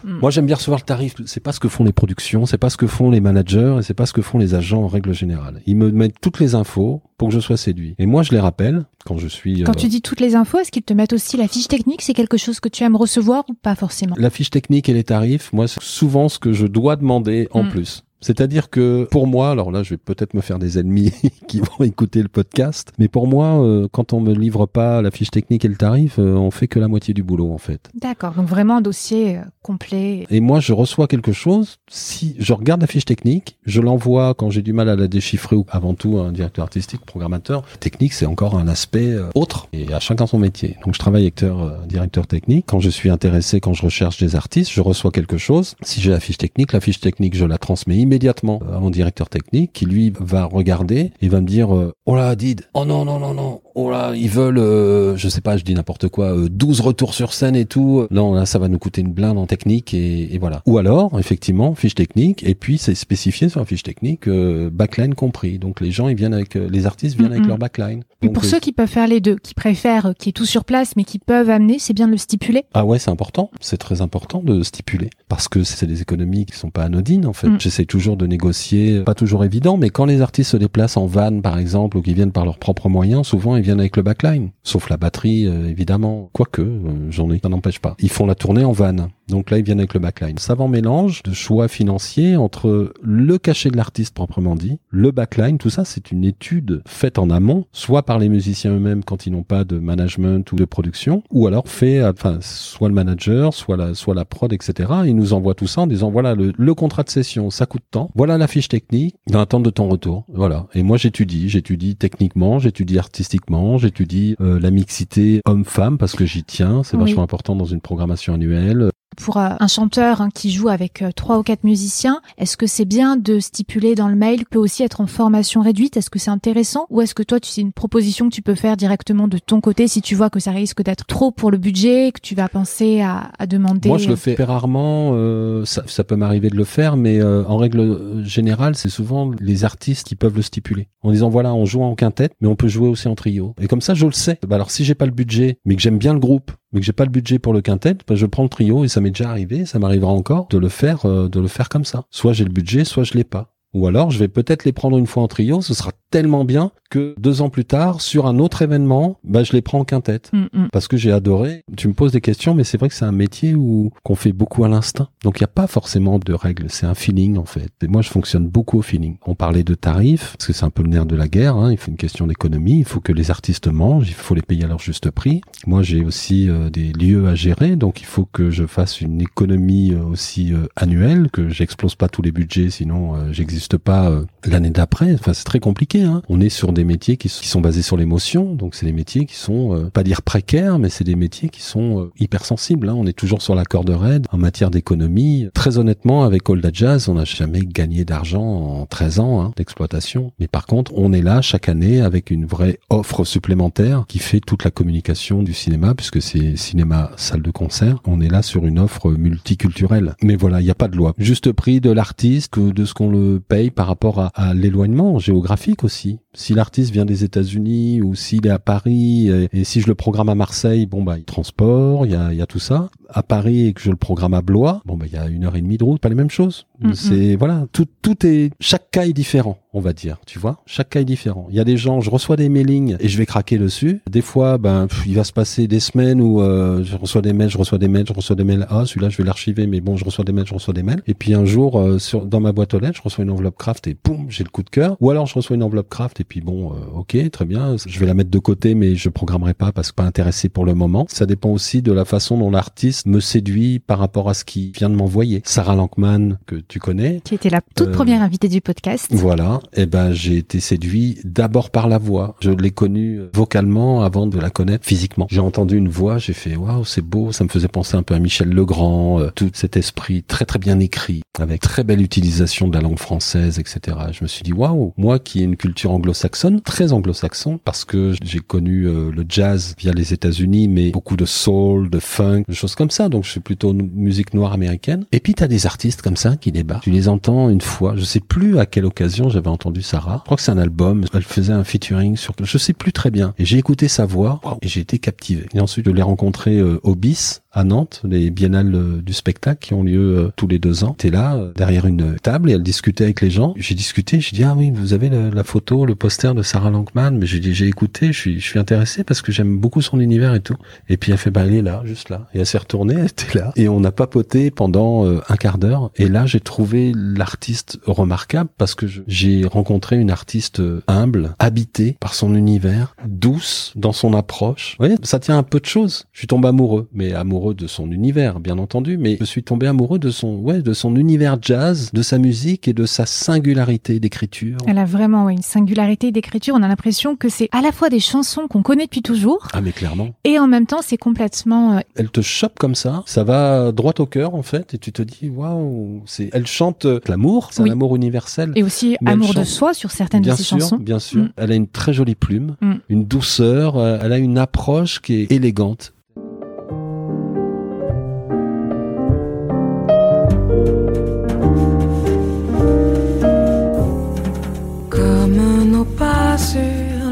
Hmm. Moi, j'aime bien recevoir le tarif. C'est pas ce que font les productions, c'est pas ce que font les managers et c'est pas ce que font les agents en règle générale. Ils me mettent toutes les infos pour que je sois séduit. Et moi, je les rappelle quand je suis. Quand tu dis toutes les infos, est-ce qu'ils te mettent aussi la fiche technique? C'est quelque chose que tu aimes recevoir ou pas forcément? La fiche technique et les tarifs, moi, c'est souvent ce que je dois demander en hmm. plus. C'est-à-dire que pour moi, alors là, je vais peut-être me faire des ennemis <laughs> qui vont écouter le podcast, mais pour moi, euh, quand on me livre pas la fiche technique et le tarif, euh, on fait que la moitié du boulot en fait. D'accord, donc vraiment un dossier euh, complet. Et moi, je reçois quelque chose. Si je regarde la fiche technique, je l'envoie quand j'ai du mal à la déchiffrer ou avant tout un directeur artistique, programmateur. Technique, c'est encore un aspect autre et à chacun son métier. Donc je travaille acteur, directeur technique. Quand je suis intéressé, quand je recherche des artistes, je reçois quelque chose. Si j'ai la fiche technique, la fiche technique, je la transmets immédiatement à mon directeur technique qui lui va regarder et va me dire euh, oh là Did oh non non non non oh là ils veulent euh, je sais pas je dis n'importe quoi 12 euh, retours sur scène et tout. Non là ça va nous coûter une blinde en technique et, voilà. Ou alors effectivement fiche technique et puis c'est spécifié sur la fiche technique backline compris. Donc les gens ils viennent avec les artistes viennent avec leur backline. Et pour ceux qui peuvent faire les deux qui préfèrent qui est tout sur place mais qui peuvent amener c'est bien de le stipuler. Ah ouais c'est important. C'est très important de stipuler. Parce que c'est des économies qui sont pas anodines en fait. Mm. j'essaie toujours de négocier négocier, pas toujours évident, mais quand les artistes se déplacent en van, par exemple, ou qui viennent par leurs propres moyens, souvent viennent avec le backline. Sauf la batterie, euh, évidemment. Quoique, euh, j'en ai, ça n'empêche pas. Ils font la tournée en van. Donc là, ils viennent avec le backline. Savant mélange de choix financiers entre le cachet de l'artiste proprement dit, le backline, tout ça, c'est une étude faite en amont, soit par les musiciens eux-mêmes quand ils n'ont pas de management ou de production, ou alors fait, enfin, soit le manager, soit la, soit la prod, etc. Ils nous envoient tout ça en disant, voilà, le, le contrat de session, ça coûte tant. Voilà la fiche technique, dans l'attente de ton retour. Voilà. Et moi, j'étudie, j'étudie techniquement, j'étudie artistiquement, j'étudie euh, la mixité homme-femme parce que j'y tiens. C'est vachement important dans une programmation annuelle pour euh, un chanteur hein, qui joue avec euh, trois ou quatre musiciens, est-ce que c'est bien de stipuler dans le mail peut aussi être en formation réduite? Est-ce que c'est intéressant? Ou est-ce que toi, tu c'est une proposition que tu peux faire directement de ton côté si tu vois que ça risque d'être trop pour le budget, que tu vas penser à, à demander? Moi, je le fais rarement. Euh, ça, ça, peut m'arriver de le faire, mais en règle générale, c'est souvent les artistes qui peuvent le stipuler en disant voilà, on joue en quintette, mais on peut jouer aussi en trio. Et comme ça, je le sais. Bah alors, si j'ai pas le budget, mais que j'aime bien le groupe mais que j'ai pas le budget pour le quintet, ben je prends le trio et ça m'est déjà arrivé, ça m'arrivera encore de le faire, euh, de le faire comme ça. Soit j'ai le budget, soit je l'ai pas. Ou alors, je vais peut-être les prendre une fois en trio, ce sera tellement bien que deux ans plus tard, sur un autre événement, bah, je les prends en quintette. Mm, mm. Parce que j'ai adoré. Tu me poses des questions, mais c'est vrai que c'est un métier où qu'on fait beaucoup à l'instinct. Donc il n'y a pas forcément de règles. C'est un feeling, en fait. Et moi, je fonctionne beaucoup au feeling. On parlait de tarifs, parce que c'est un peu le nerf de la guerre. Hein. Il faut une question d'économie. Il faut que les artistes mangent. Il faut les payer à leur juste prix. Moi, j'ai aussi euh, des lieux à gérer. Donc il faut que je fasse une économie euh, aussi euh, annuelle, que j'explose pas tous les budgets, sinon j'existe pas l'année d'après. Enfin, c'est très compliqué. Hein. On est sur des métiers qui, sont basés sur l'émotion, donc c'est des métiers qui sont euh, pas dire précaires, mais c'est des métiers qui sont euh, hypersensibles. Hein. On est toujours sur la corde raide en matière d'économie. Très honnêtement, avec Olda Jazz, on n'a jamais gagné d'argent en 13 ans hein, d'exploitation. Mais par contre, on est là chaque année avec une vraie offre supplémentaire qui fait toute la communication du cinéma, puisque c'est cinéma, salle de concert. On est là sur une offre multiculturelle. Mais voilà, il n'y a pas de loi. Juste prix de l'artiste, de ce qu'on le paye par rapport à, à l'éloignement géographique aussi. Si l'artiste vient des États-Unis ou s'il est à Paris et, si je le programme à Marseille, bon bah il transport, il y a, y a tout ça. À Paris et que je le programme à Blois, bon bah il y a une heure et demie de route, pas les mêmes choses. C'est voilà, tout tout est chaque cas est différent, on va dire, tu vois. Chaque cas est différent. Il y a des gens, je reçois des mailings et je vais craquer dessus. Des fois, ben il va se passer des semaines où euh, je reçois des mails, je reçois des mails, je reçois des mails. Ah celui-là je vais l'archiver, mais bon je reçois des mails, je reçois des mails. Et puis un jour euh, sur dans ma boîte aux lettres, je reçois une enveloppe craft et boum j'ai le coup de cœur. Ou alors je reçois une enveloppe craft et puis bon euh, ok très bien, je vais la mettre de côté mais je programmerai pas parce que pas intéressé pour le moment. Ça dépend aussi de la façon dont l'artiste me séduit par rapport à ce qu'il vient de m'envoyer. Sarah Lankman que tu connais, qui était la toute euh, première invitée du podcast. Voilà, et eh ben j'ai été séduit d'abord par la voix. Je l'ai connue vocalement avant de la connaître physiquement. J'ai entendu une voix, j'ai fait waouh c'est beau, ça me faisait penser un peu à Michel Legrand, euh, tout cet esprit très très bien écrit, avec très belle utilisation de la langue française, etc. Je me suis dit waouh, moi qui ai une culture anglo-saxonne, très anglo-saxon, parce que j'ai connu euh, le jazz via les États-Unis, mais beaucoup de soul, de funk, des choses comme ça. Donc je suis plutôt musique noire américaine. Et puis t'as des artistes comme ça qui débarquent. Tu les entends une fois. Je sais plus à quelle occasion j'avais entendu Sarah. Je crois que c'est un album. Elle faisait un featuring sur. Je sais plus très bien. Et j'ai écouté sa voix et j'ai été captivé. Et ensuite je l'ai rencontré euh, au BIS à Nantes, les biennales euh, du spectacle qui ont lieu euh, tous les deux ans. T'es là, euh, derrière une table, et elle discutait avec les gens. J'ai discuté, j'ai dit, ah oui, vous avez la, photo, le poster de Sarah Lankman. Mais j'ai dit, j'ai écouté, je suis, je intéressé parce que j'aime beaucoup son univers et tout. Et puis elle fait, bah, là, juste là. Et elle s'est elle était là. Et on a papoté pendant un quart d'heure. Et là, j'ai trouvé l'artiste remarquable parce que j'ai rencontré une artiste humble, habitée par son univers, douce dans son approche. Vous voyez, ça tient un peu de choses. Je suis tombé amoureux, mais amoureux de son univers, bien entendu, mais je suis tombé amoureux de son, ouais, de son univers jazz, de sa musique et de sa singularité d'écriture. Elle a vraiment une singularité d'écriture. On a l'impression que c'est à la fois des chansons qu'on connaît depuis toujours. Ah, mais clairement. Et en même temps, c'est complètement. Euh, elle te chope comme ça, ça va droit au cœur en fait, et tu te dis waouh, c'est. Elle chante l'amour, c'est un amour universel. Et aussi amour de soi sur certaines de ses chansons. Bien sûr, mm. Elle a une très jolie plume, mm. une douceur, euh, elle a une approche qui est élégante.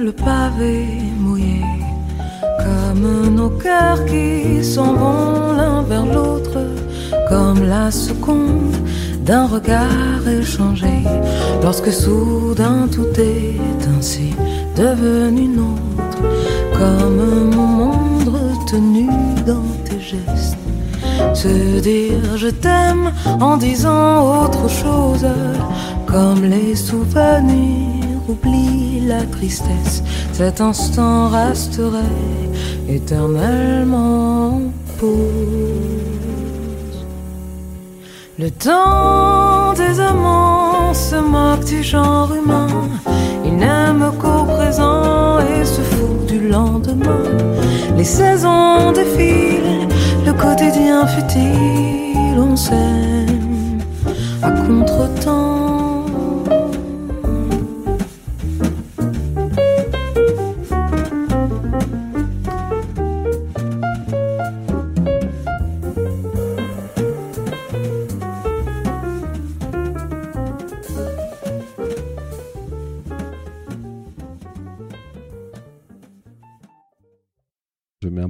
le pavé mouillé, comme cœurs qui s'en vont l'un vers l'autre, comme la seconde d'un regard échangé, lorsque soudain tout est ainsi devenu nôtre, comme mon monde retenu dans tes gestes. Se dire je t'aime en disant autre chose, comme les souvenirs oublie la tristesse, cet instant resterait éternellement pause. Le temps des amants se moque du genre humain, il n'aime qu'au présent et se fout du lendemain. Les saisons défilent, le quotidien futile, on s'aime à contre-temps.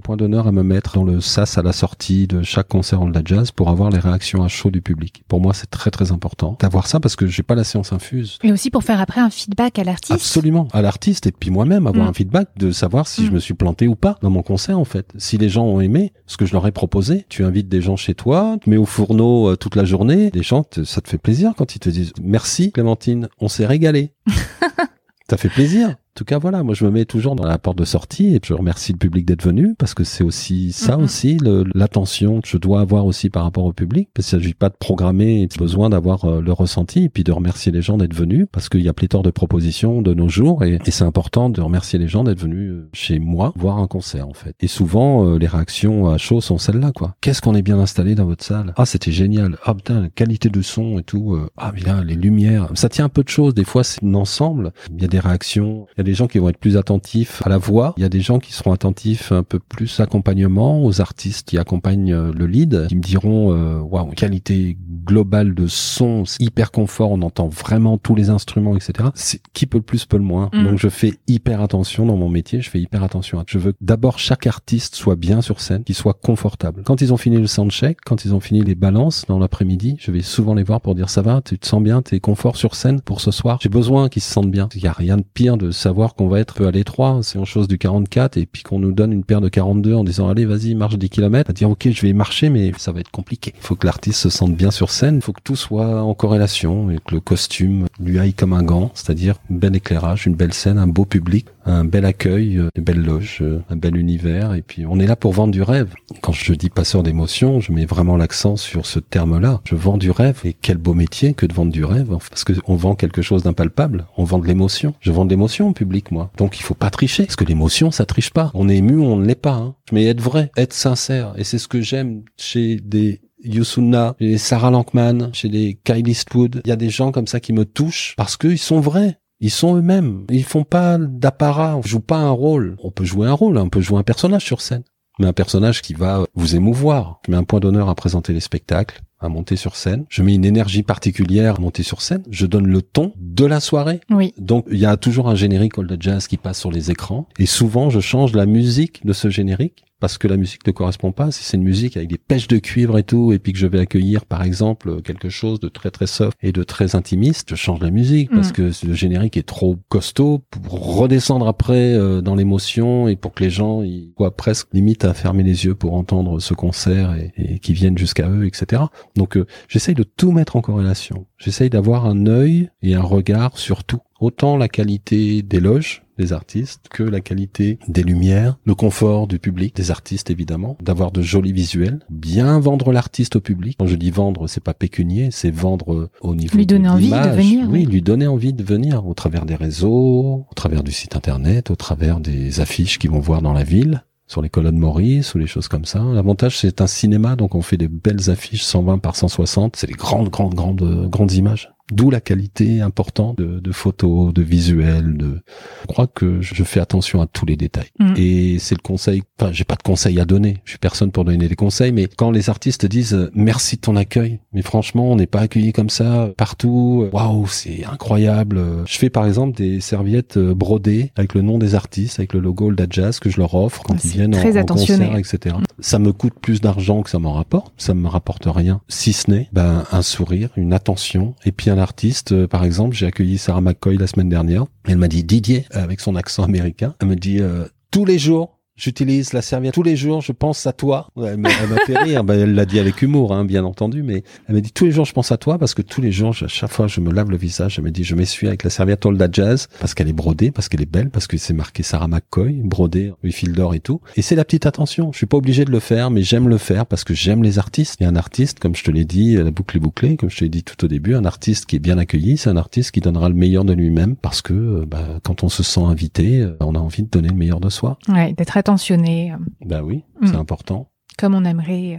point d'honneur à me mettre dans le sas à la sortie de chaque concert en de la jazz pour avoir les réactions à chaud du public. Pour moi, c'est très très important d'avoir ça parce que j'ai pas la séance infuse. Mais aussi pour faire après un feedback à l'artiste. Absolument, à l'artiste et puis moi-même avoir mm. un feedback de savoir si je mm. me suis planté ou pas dans mon concert en fait. Si les gens ont aimé ce que je leur ai proposé, tu invites des gens chez toi, tu mets au fourneau euh, toute la journée, les gens, ça te fait plaisir quand ils te disent merci Clémentine, on s'est régalé. <laughs> ça fait plaisir tout cas, voilà, moi je me mets toujours dans la porte de sortie et je remercie le public d'être venu parce que c'est aussi ça mm-hmm. aussi, l'attention que je dois avoir aussi par rapport au public. Parce qu'il ne s'agit pas de programmer, il besoin d'avoir euh, le ressenti et puis de remercier les gens d'être venus parce qu'il y a pléthore de propositions de nos jours et, c'est important de remercier les gens d'être venus euh, chez moi voir un concert en fait. Et souvent, euh, les réactions à chaud sont celles-là quoi. Qu'est-ce qu'on est bien installé dans votre salle? Ah, c'était génial. Ah putain, la qualité de son et tout. ah bien, les lumières. Ça tient un peu de choses. Des fois, c'est un ensemble. Il y a des réactions. Il y a des gens qui vont être plus attentifs à la voix. Il y a des gens qui seront attentifs un peu plus accompagnement aux artistes qui accompagnent euh, le lead, qui me diront euh, waouh, qualité globale de son, hyper confort, on entend vraiment tous les instruments, etc. C'est qui peut le plus peut le moins. Mm. Donc je fais hyper attention dans mon métier. Je fais hyper attention. À... Je veux d'abord chaque artiste soit bien sur scène, qu'il soit confortable. Quand ils ont fini le soundcheck, quand ils ont fini les balances dans l'après-midi, je vais souvent les voir pour dire ça va, tu te sens bien, t'es confort sur scène pour ce soir. J'ai besoin qu'ils se sentent bien. Il y a rien de pire de savoir qu'on va être à l'étroit, c'est en chose du 44 et puis qu'on nous donne une paire de 42 en disant allez vas-y marche 10 km, à dire ok je vais marcher mais ça va être compliqué. Il faut que l'artiste se sente bien sur scène, il faut que tout soit en corrélation et que le costume lui aille comme un gant, c'est-à-dire un bel éclairage, une belle scène, un beau public, un bel accueil, euh, une belle loge, euh, un bel univers et puis on est là pour vendre du rêve. Quand je dis passeur d'émotions, je mets vraiment l'accent sur ce terme-là. Je vends du rêve et quel beau métier que de vendre du rêve parce que on vend quelque chose d'impalpable, on vend de l'émotion. Je vends de l'émotion public moi. Donc il faut pas tricher, parce que l'émotion, ça triche pas. On est ému, on ne l'est pas. Hein. Mais être vrai, être sincère, et c'est ce que j'aime chez des Yusuna, chez des Sarah Lankman, chez des Kyle Eastwood. Il y a des gens comme ça qui me touchent parce qu'ils sont vrais. Ils sont eux-mêmes. Ils font pas d'apparat. On joue pas un rôle. On peut jouer un rôle, on peut jouer un personnage sur scène. Mais un personnage qui va vous émouvoir. Je mets un point d'honneur à présenter les spectacles à monter sur scène. Je mets une énergie particulière à monter sur scène. Je donne le ton de la soirée. Oui. Donc il y a toujours un générique old jazz qui passe sur les écrans. Et souvent je change la musique de ce générique parce que la musique ne correspond pas, si c'est une musique avec des pêches de cuivre et tout, et puis que je vais accueillir par exemple quelque chose de très très soft et de très intimiste, je change la musique parce mm. que le générique est trop costaud pour redescendre après euh, dans l'émotion et pour que les gens ils soient presque limite à fermer les yeux pour entendre ce concert et, et qui viennent jusqu'à eux, etc. Donc euh, j'essaye de tout mettre en corrélation. J'essaye d'avoir un œil et un regard sur tout. Autant la qualité des loges, des artistes, que la qualité des lumières, le confort du public, des artistes évidemment, d'avoir de jolis visuels, bien vendre l'artiste au public. Quand je dis vendre, c'est pas pécunier, c'est vendre au niveau lui donner envie de venir. Oui, lui donner envie de venir au travers des réseaux, au travers du site internet, au travers des affiches qu'ils vont voir dans la ville sur les colonnes Maurice ou les choses comme ça. L'avantage, c'est un cinéma, donc on fait des belles affiches 120 par 160. C'est des grandes, grandes, grandes, grandes images. D'où la qualité importante de, de, photos, de visuels. De... Je crois que je fais attention à tous les détails. Mm. Et c'est le conseil. Enfin, j'ai pas de conseils à donner. Je suis personne pour donner des conseils. Mais quand les artistes disent euh, merci de ton accueil, mais franchement, on n'est pas accueilli comme ça partout. Waouh, c'est incroyable. Je fais par exemple des serviettes euh, brodées avec le nom des artistes, avec le logo Old Jazz que je leur offre quand ils viennent en, en, concert, etc. Mm. Ça me coûte plus d'argent que ça m'en rapporte. Ça me rapporte rien, si ce n'est ben un sourire, une attention et puis un artiste, euh, par exemple, j'ai accueilli Sarah McCoy la semaine dernière. Elle m'a dit Didier, avec son accent américain, elle me dit euh, tous les jours, J'utilise la serviette tous les jours, je pense à toi. Elle m'a fait rire, ben, elle l'a dit avec humour, hein, bien entendu, mais elle m'a dit tous les jours je pense à toi parce que tous les jours, à chaque fois je me lave le visage, elle m'a dit je m'essuie avec la serviette Olda Jazz parce qu'elle est brodée, parce qu'elle est belle, parce que c'est marqué Sarah McCoy, brodée, huit fils d'or et tout. Et c'est la petite attention. Je suis pas obligé de le faire, mais j'aime le faire parce que j'aime les artistes. Et un artiste, comme je te l'ai dit, la boucle est bouclée, comme je te l'ai dit tout au début, un artiste qui est bien accueilli, c'est un artiste qui donnera le meilleur de lui-même parce que bah, quand on se sent invité, on a envie de donner le meilleur de soi. Ouais, d'être attentionné. Ben oui, c'est mm. important. Comme on aimerait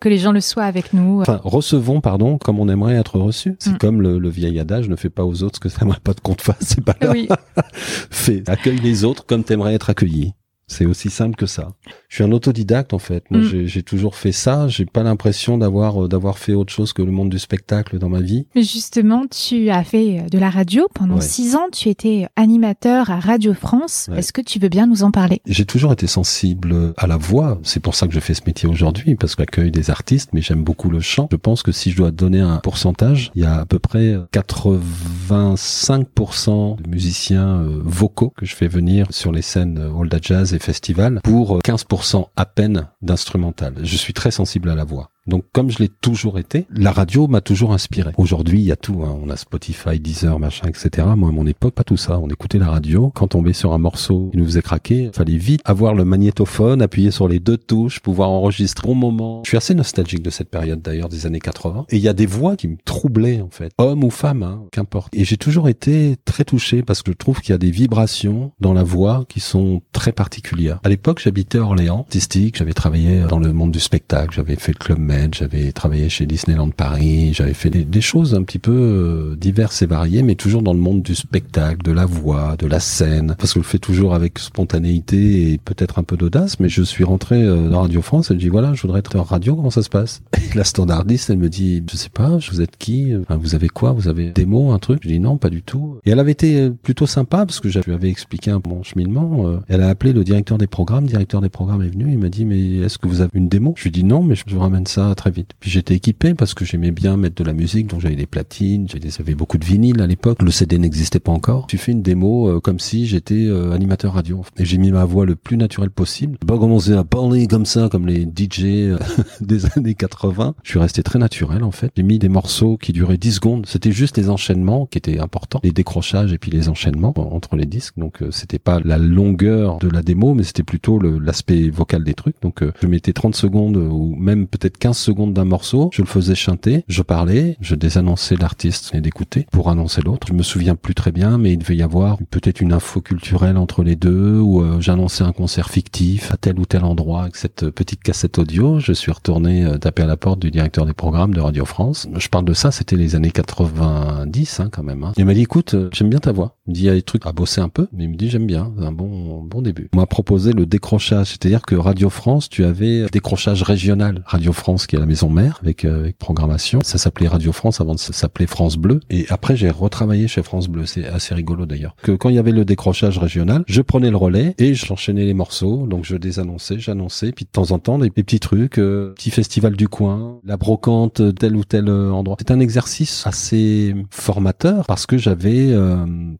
que les gens le soient avec nous. Enfin, recevons, pardon, comme on aimerait être reçu. C'est mm. comme le, vieil adage, ne fais pas aux autres ce que t'aimerais pas de qu'on te fasse, c'est pas <laughs> là. Oui. Fais, accueille les autres comme t'aimerais être accueilli. C'est aussi simple que ça. Je suis un autodidacte en fait. Moi, mm. j'ai toujours fait ça. J'ai pas l'impression d'avoir euh, d'avoir fait autre chose que le monde du spectacle dans ma vie. Mais justement, tu as fait de la radio pendant six ans. Tu étais animateur à Radio France. Est-ce que tu veux bien nous en parler? J'ai toujours été sensible à la voix. C'est pour ça que je fais ce métier aujourd'hui parce que j'accueille des artistes, mais j'aime beaucoup le chant. Je pense que si je dois donner un pourcentage, il y a à peu près 85% de musiciens euh, vocaux que je fais venir sur les scènes Old Jazz et Festival pour 15% à peine d'instrumental. Je suis très sensible à la voix. Donc comme je l'ai toujours été, la radio m'a toujours inspiré. Aujourd'hui, il y a tout. Hein. On a Spotify, Deezer, machin, etc. Moi, à mon époque, pas tout ça. On écoutait la radio. Quand on tombait sur un morceau qui nous faisait craquer, il fallait vite avoir le magnétophone, appuyer sur les deux touches, pouvoir enregistrer au moment. Je suis assez nostalgique de cette période d'ailleurs, des années 80. Et il y a des voix qui me troublaient en fait, homme ou femme, hein, qu'importe. Et j'ai toujours été très touché parce que je trouve qu'il y a des vibrations dans la voix qui sont très particulières. À l'époque, j'habitais Orléans, artistique. J'avais travaillé dans le monde du spectacle. J'avais fait le club j'avais travaillé chez Disneyland Paris, j'avais fait des, choses un petit peu euh, diverses et variées, mais toujours dans le monde du spectacle, de la voix, de la scène, parce que je le fais toujours avec spontanéité et peut-être un peu d'audace, mais je suis rentré euh, dans Radio France et je dis voilà, je voudrais être en radio, comment ça se passe? <laughs> Et la standardiste, elle me dit je sais pas, vous êtes qui? Vous avez quoi? Vous avez des mots, un truc? Je dis non, pas du tout. Et elle avait été euh, plutôt sympa parce que je lui avais expliqué un mon cheminement. Elle a appelé le directeur des programmes, le directeur des programmes est venu, il m'a dit mais est-ce que vous avez une démo? Je lui dis non, mais je vous ramène ça très vite. Puis j'étais équipé parce que j'aimais bien mettre de la musique, donc j'avais des platines, j'avais beaucoup de vinyles à l'époque. Le CD n'existait pas encore. Tu fais une démo euh, comme si j'étais euh, animateur radio. Et j'ai mis ma voix le plus naturel possible. Pas commencer à parler comme ça, comme les DJ euh, <laughs> des années 80. Je suis resté très naturel en fait. J'ai mis des morceaux qui duraient 10 secondes. C'était juste les enchaînements qui étaient importants, les décrochages et puis les enchaînements entre les disques. Donc c'était pas la longueur de la démo, mais c'était plutôt l'aspect vocal des trucs. Donc je mettais 30 secondes ou même peut-être 15 secondes d'un morceau, je le faisais chanter, je parlais, je désannonçais l'artiste et d'écouter pour annoncer l'autre. Je me souviens plus très bien, mais il devait y avoir peut-être une info culturelle entre les deux ou euh, j'annonçais un concert fictif à tel ou tel endroit avec cette petite cassette audio. Je suis retourné euh, taper à la porte du directeur des programmes de Radio France. Je parle de ça, c'était les années 90 hein, quand même. Hein. Il m'a dit écoute, euh, j'aime bien ta voix. Il me dit il y a des trucs à bosser un peu, mais il me dit j'aime bien, un bon bon début. On m'a proposé le décrochage, c'est-à-dire que Radio France, tu avais décrochage régional. Radio France qui est la maison mère avec, euh, avec programmation. Ça s'appelait Radio France avant de s'appeler France Bleu. Et après, j'ai retravaillé chez France Bleu. C'est assez rigolo d'ailleurs. Que quand il y avait le décrochage régional, je prenais le relais et j'enchaînais les morceaux. Donc je désannonçais, j'annonçais. Puis de temps en temps, des, petits trucs, euh, petit festival du coin, la brocante, tel ou tel euh, endroit. C'est un exercice assez formateur parce que j'avais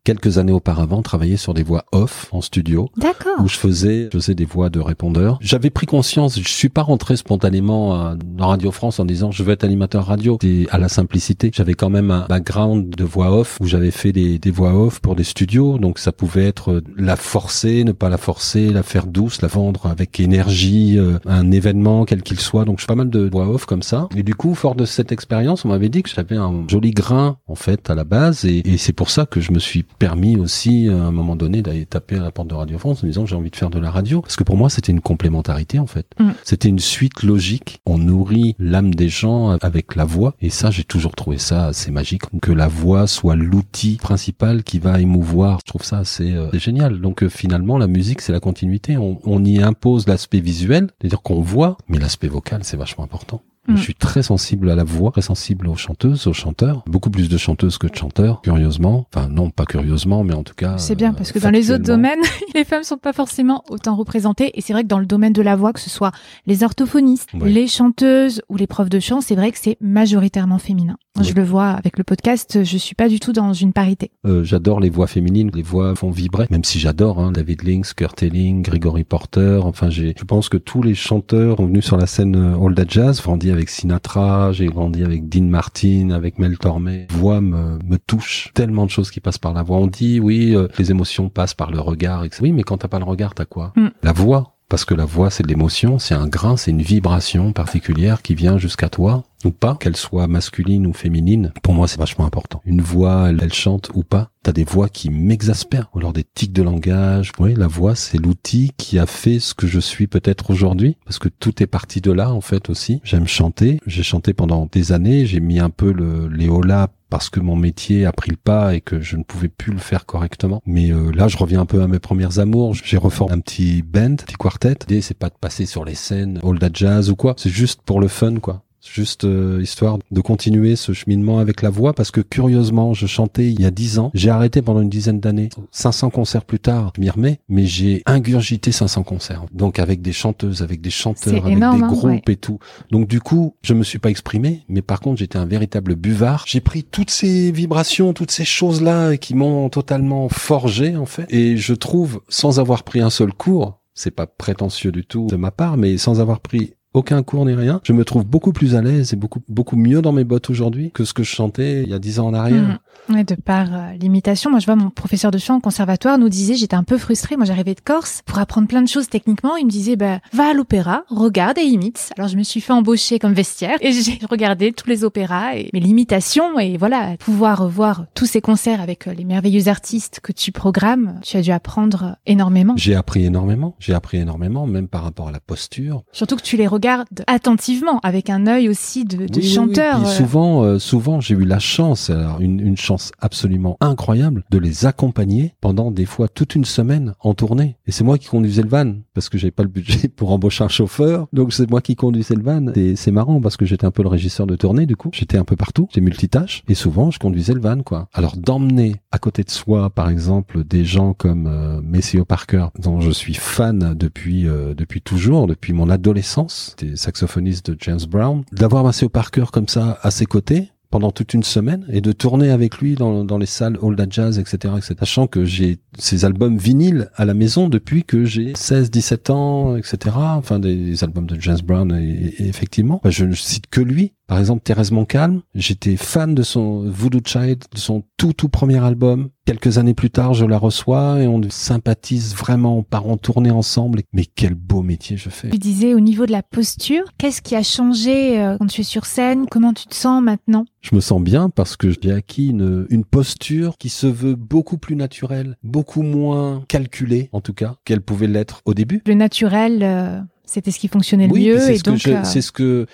quelques années auparavant travaillé sur des voix off en studio. D'accord. Où je faisais, je faisais des voix de répondeurs. J'avais pris conscience, je suis pas rentré spontanément dans Radio France en disant je veux être animateur radio. Et à la simplicité, j'avais quand même un background de voix off où j'avais fait des, des voix off pour des studios, donc ça pouvait être la forcer, ne pas la forcer, la faire douce, la vendre avec énergie, euh, un événement quel qu'il soit. Donc je fais pas mal de voix off comme ça. Et du coup, fort de cette expérience, on m'avait dit que j'avais un joli grain en fait à la base, et, et c'est pour ça que je me suis permis aussi à un moment donné d'aller taper à la porte de Radio France en disant j'ai envie de faire de la radio, parce que pour moi c'était une complémentarité en fait. Mm. C'était une suite logique. On nourrit l'âme des gens avec la voix. Et ça, j'ai toujours trouvé ça assez magique. Que la voix soit l'outil principal qui va émouvoir. Je trouve ça assez euh, génial. Donc euh, finalement, la musique, c'est la continuité. On, on y impose l'aspect visuel, c'est-à-dire qu'on voit, mais l'aspect vocal, c'est vachement important. Je mm. suis très sensible à la voix, très sensible aux chanteuses, aux chanteurs. Beaucoup plus de chanteuses que de chanteurs, curieusement. Enfin, non, pas curieusement, mais en tout cas. C'est bien, parce que dans les autres domaines, <laughs> les femmes sont pas forcément autant représentées. Et c'est vrai que dans le domaine de la voix, que ce soit les orthophonistes, les chanteuses ou les profs de chant, c'est vrai que c'est majoritairement féminin. Je le vois avec le podcast, je suis pas du tout dans une parité. Euh, j'adore les voix féminines, les voix font vibrer, même si j'adore hein, David Links, Kurt Elling, Gregory Porter. Enfin, j'ai, je pense que tous les chanteurs sont venus sur la scène euh, All That Jazz, grandi avec Sinatra, j'ai grandi avec Dean Martin, avec Mel Tormé. La voix me, me touche. Tellement de choses qui passent par la voix. On dit, oui, euh, les émotions passent par le regard. Etc. Oui, mais quand t'as pas le regard, t'as quoi? Mm. La voix parce que la voix c'est de l'émotion, c'est un grain, c'est une vibration particulière qui vient jusqu'à toi ou pas, qu'elle soit masculine ou féminine. Pour moi, c'est vachement important. Une voix, elle, chante ou pas. T'as des voix qui m'exaspèrent, ou alors des tics de langage. Oui, la voix, c'est l'outil qui a fait ce que je suis peut-être aujourd'hui, parce que tout est parti de là, en fait, aussi. J'aime chanter. J'ai chanté pendant des années. J'ai mis un peu le, les parce que mon métier a pris le pas et que je ne pouvais plus le faire correctement. Mais euh, là, je reviens un peu à mes premières amours. J'ai reformé un petit band, un petit quartet. L'idée, c'est pas de passer sur les scènes, that jazz ou quoi. C'est juste pour le fun, quoi juste euh, histoire de continuer ce cheminement avec la voix parce que curieusement je chantais il y a dix ans. J'ai arrêté pendant une dizaine d'années. 500 concerts plus tard je m'y remets mais j'ai ingurgité 500 concerts. Donc avec des chanteuses avec des chanteurs avec des hein, groupes et tout. Donc du coup je me suis pas exprimé mais par contre j'étais un véritable buvard. J'ai pris toutes ces vibrations toutes ces choses là qui m'ont totalement forgé en fait. Et je trouve sans avoir pris un seul cours c'est pas prétentieux du tout de ma part, mais sans avoir pris aucun cours ni rien. Je me trouve beaucoup plus à l'aise et beaucoup beaucoup mieux dans mes bottes aujourd'hui que ce que je chantais il y a dix ans en arrière. Mm. Ouais, de par euh, l'imitation. Moi, je vois mon professeur de chant au conservatoire nous disait, j'étais un peu frustrée. Moi, j'arrivais de Corse pour apprendre plein de choses techniquement. Il me disait, bah, va à l'opéra, regarde et imite. Alors, je me suis fait embaucher comme vestiaire et <laughs> j'ai regardé tous les opéras et mais l'imitation et voilà, pouvoir revoir tous ces concerts avec euh, les merveilleux artistes que tu programmes. Tu as dû apprendre énormément. J'ai appris énormément. J'ai appris énormément, même par rapport à la posture. Surtout que tu les regardes attentivement, avec un œil aussi de, de chanteur. Oui, souvent, euh, souvent, j'ai eu la chance, alors une, une chance absolument incroyable de les accompagner pendant des fois toute une semaine en tournée. Et c'est moi qui conduisais le van parce que j'avais pas le budget <laughs> pour embaucher un chauffeur. Donc c'est moi qui conduisais le van. Et c'est marrant parce que j'étais un peu le régisseur de tournée du coup. J'étais un peu partout. J'étais multitâche. Et souvent je conduisais le van quoi. Alors d'emmener à côté de soi par exemple des gens comme euh, Messio Parker dont je suis fan depuis euh, depuis toujours, depuis mon adolescence. C'était saxophoniste de James Brown. D'avoir Maceo Parker comme ça à ses côtés, pendant toute une semaine et de tourner avec lui dans, dans les salles Old Jazz, etc., etc. Sachant que j'ai ces albums vinyles à la maison depuis que j'ai 16, 17 ans, etc. Enfin, des, albums de James Brown et, effectivement, je ne cite que lui. Par exemple, Thérèse Moncalme, j'étais fan de son Voodoo Child, de son tout tout premier album. Quelques années plus tard, je la reçois et on sympathise vraiment, on part en tournée ensemble. Mais quel beau métier je fais. Tu disais au niveau de la posture, qu'est-ce qui a changé euh, quand tu es sur scène? Comment tu te sens maintenant? Je me sens bien parce que j'ai acquis une, une posture qui se veut beaucoup plus naturelle, beaucoup moins calculée en tout cas qu'elle pouvait l'être au début. Le naturel, euh, c'était ce qui fonctionnait le mieux. Et donc, euh, c'est ce que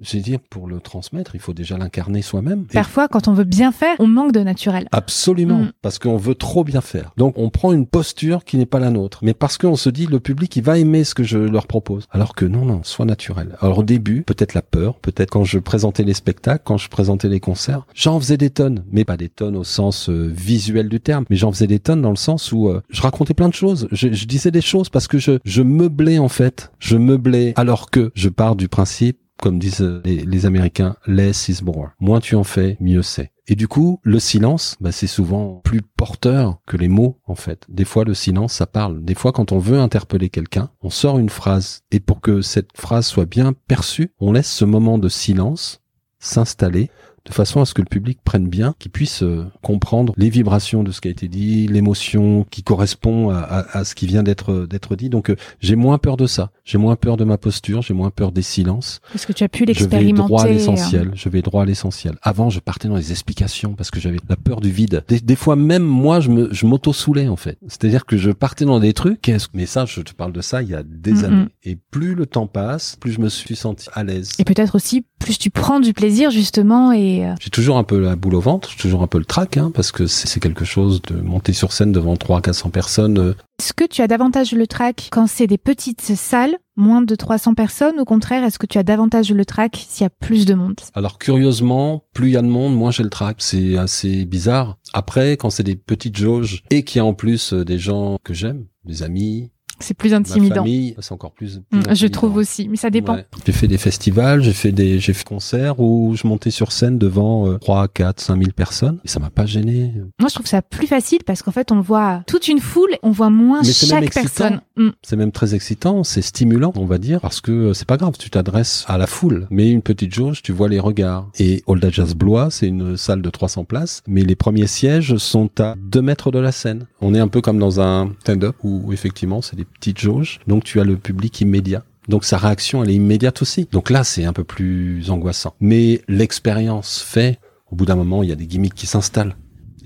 j'ai dire, pour le transmettre, il faut déjà l'incarner soi-même. Parfois, quand on veut bien faire, on manque de naturel. Absolument, mm. parce qu'on veut trop bien faire. Donc, on prend une posture qui n'est pas la nôtre, mais parce qu'on se dit, le public, il va aimer ce que je leur propose. Alors que non, non, soit naturel. Alors, au début, peut-être la peur, peut-être quand je présentais les spectacles, quand je présentais les concerts, j'en faisais des tonnes, mais pas des tonnes au sens euh, visuel du terme, mais j'en faisais des tonnes dans le sens où euh, je racontais plein de choses. Je, je disais des choses parce que je, je meublais en fait, je meublais alors que je pars du principe comme disent les, Américains, less is more. Moins tu en fais, mieux c'est. Et du coup, le silence, bah, c'est souvent plus porteur que les mots, en fait. Des fois, le silence, ça parle. Des fois, quand on veut interpeller quelqu'un, on sort une phrase. Et pour que cette phrase soit bien perçue, on laisse ce moment de silence s'installer de façon à ce que le public prenne bien, qu'il puisse euh, comprendre les vibrations de ce qui a été dit, l'émotion qui correspond à, ce qui vient d'être d'être dit. Donc euh, j'ai moins peur de ça, j'ai moins peur de ma posture, j'ai moins peur des silences. Parce que tu as pu l'expérimenter. Je vais droit à l'essentiel. Hein. Je vais droit à l'essentiel. Avant, je partais dans les explications parce que j'avais la peur du vide. Des, fois même moi, je me je m'auto soulais en fait. C'est-à-dire que je partais dans des trucs. Mais ça, je te parle de ça il y a des années. Et plus le temps passe, plus je me suis senti à l'aise. Et peut-être aussi plus tu prends du plaisir justement et euh, j'ai toujours un peu la boule au ventre, j'ai toujours un peu le trac, hein, parce que c'est quelque chose de monter sur scène devant 300 400 personnes. Euh. Est-ce que tu as davantage le trac quand c'est des petites salles, moins de 300 personnes Au contraire, est-ce que tu as davantage le trac s'il y a plus de monde? Alors curieusement, plus il y a de monde, moins j'ai le trac. C'est assez bizarre. Après, quand c'est des petites jauges et qu'il y a en plus euh, des gens que j'aime, des amis, c'est plus intimidant. c'est encore plus. Mm, je trouve aussi, mais ça dépend. J'ai fait des festivals, j'ai fait des, j'ai fait concerts où je montais sur scène devant 3, 4, 5 000 personnes et ça m'a pas gêné. Moi, je trouve ça plus facile parce qu'en fait, on voit toute une foule, on voit moins chaque personne. Mm. C'est même très excitant, c'est stimulant, on va dire, parce que euh, c'est pas grave, tu t'adresses à la foule, mais une petite jauge, tu vois les regards. Et Old Jazz Blois, c'est une salle de 300 places, mais les premiers sièges sont à 2 mètres de la scène. On est un peu comme dans un stand-up où effectivement, c'est des petite jauge, donc tu as le public immédiat. Donc sa réaction, elle est immédiate aussi. Donc là, c'est un peu plus angoissant. Mais l'expérience fait, au bout d'un moment, il y a des gimmicks qui s'installent.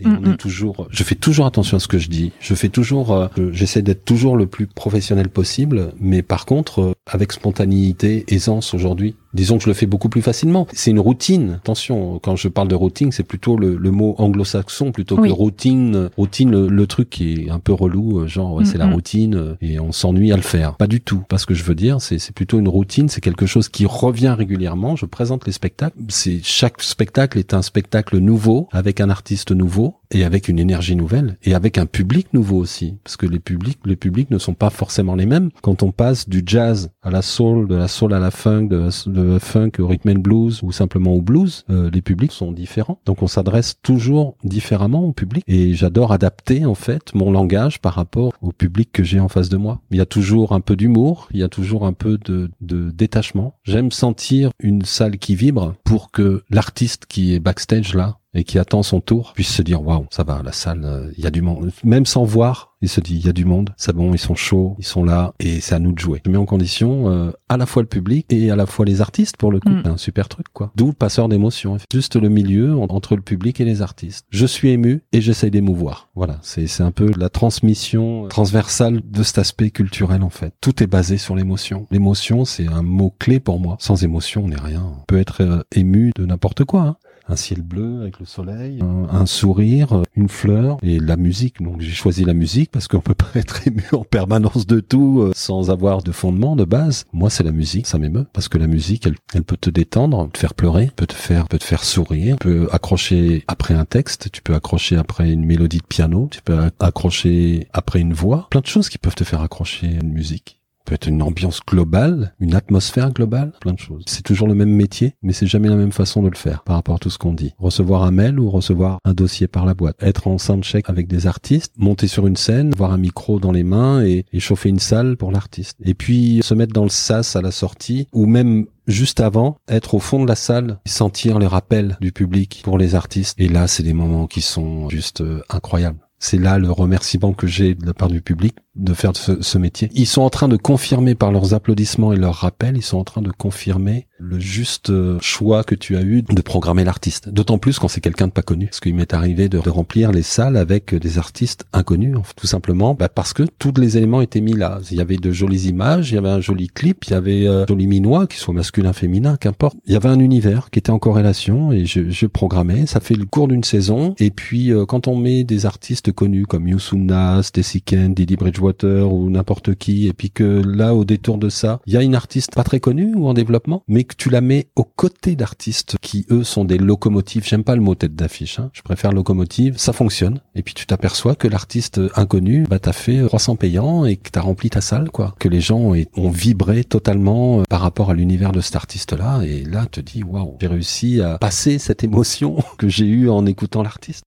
Et on est toujours, je fais toujours attention à ce que je dis. Je fais toujours, euh, j'essaie d'être toujours le plus professionnel possible. Mais par contre, euh, avec spontanéité, aisance aujourd'hui. Disons que je le fais beaucoup plus facilement. C'est une routine. Attention, quand je parle de routine, c'est plutôt le, mot anglo-saxon plutôt que routine. Routine, le, truc qui est un peu relou, euh, genre ouais, c'est la routine euh, et on s'ennuie à le faire. Pas du tout. Pas ce que je veux dire. C'est plutôt une routine. C'est quelque chose qui revient régulièrement. Je présente les spectacles. C'est chaque spectacle est un spectacle nouveau avec un artiste nouveau et avec une énergie nouvelle et avec un public nouveau aussi parce que les publics les publics ne sont pas forcément les mêmes quand on passe du jazz à la soul de la soul à la funk de, de funk au rhythm and blues ou simplement au blues euh, les publics sont différents. Donc on s'adresse toujours différemment au public. Et j'adore adapter en fait mon langage par rapport au public que j'ai en face de moi. Il y a toujours un peu d'humour il y a toujours un peu de, de détachement. J'aime sentir une salle qui vibre pour que l'artiste qui est backstage là et qui attend son tour puisse se dire waouh ça va la salle euh, il y a du monde. Même sans voir il se dit il y a du monde c'est bon ils sont chauds ils sont là et c'est à nous de jouer. Je mets en condition euh, à la fois le public et à la fois les artistes pour le coup. Mm. un super truc quoi. D'où le passeur d'émotions juste le milieu entre le public et les artistes. Je suis ému et j'essaye d'émouvoir. Voilà c'est c'est un peu la transmission transversale de cet aspect culturel en fait. Tout est basé sur l'émotion. L'émotion c'est un mot clé pour moi. Sans émotion on n'est rien. On peut être euh, ému de n'importe quoi hein un ciel bleu avec le soleil, un, sourire, une fleur et la musique. Donc j'ai choisi la musique parce qu'on peut <laughs> pas être ému en permanence de tout euh, sans avoir de fondement de base. Moi c'est la musique, ça m'émeut parce que la musique elle, elle, peut te détendre, te faire pleurer, peut te faire peut te faire sourire, peut accrocher après un texte, tu peux accrocher après une mélodie de piano, tu peux accrocher après une voix, plein de choses qui peuvent te faire accrocher une musique peut être une ambiance globale, une atmosphère globale, plein de choses. C'est toujours le même métier, mais c'est jamais la même façon de le faire par rapport à tout ce qu'on dit. Recevoir un mail ou recevoir un dossier par la boîte. Être en soundcheck avec des artistes, monter sur une scène, avoir un micro dans les mains et, et chauffer une salle pour l'artiste. Et puis se mettre dans le sas à la sortie ou même juste avant, être au fond de la salle, sentir les rappels du public pour les artistes. Et là, c'est des moments qui sont juste euh, incroyables. C'est là le remerciement que j'ai de la part du public de faire ce, métier. Ils sont en train de confirmer par leurs applaudissements et leurs rappels, ils sont en train de confirmer le juste euh, choix que tu as eu de programmer l'artiste. D'autant plus quand c'est quelqu'un de pas connu. Parce qu'il m'est arrivé de, remplir les salles avec des artistes inconnus, tout simplement, bah, parce que tous les éléments étaient mis là. Il y avait de jolies images, il y avait un joli clip, il y avait euh, un joli minois, qui soit masculin, féminin, qu'importe. Il y avait un univers qui était en corrélation et je, je programmais. Ça fait le cours d'une saison. Et puis, euh, quand on met des artistes connus comme Youssou Nas, Desi Ken, Didi Bridgewater ou n'importe qui, et puis que là, au détour de ça, il y a une artiste pas très connue ou en développement, mais que tu la mets aux côtés d'artistes qui, eux, sont des locomotives. J'aime pas le mot tête d'affiche, hein. je préfère locomotive. Ça fonctionne. Et puis tu t'aperçois que l'artiste inconnu, bah, t'as fait 300 payants et que t'as rempli ta salle, quoi. Que les gens ont, vibré totalement euh, par rapport à l'univers de cet artiste-là. Et là, te dis, waouh, j'ai réussi à passer cette émotion <laughs> que j'ai eue en écoutant l'artiste.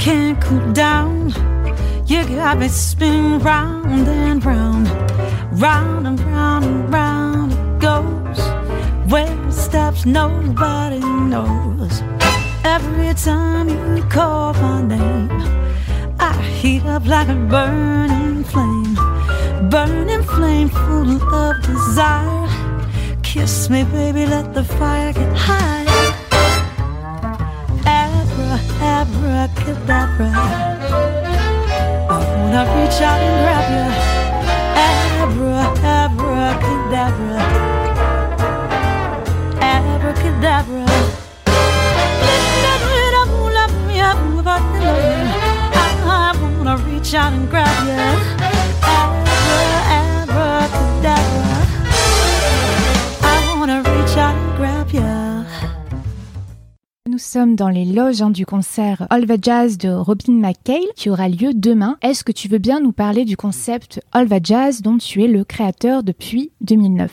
Can't cool down. You got me spinning round and round, round and round and round it goes. Where it stops, nobody knows. Every time you call my name, I heat up like a burning flame, burning flame full of desire. Kiss me, baby, let the fire get high. Abracadabra. I wanna reach out and grab you. Abra, abracadabra. Abracadabra. I wanna reach out and grab you. Nous sommes dans les loges hein, du concert All Jazz de Robin McHale qui aura lieu demain. Est-ce que tu veux bien nous parler du concept All Jazz dont tu es le créateur depuis 2009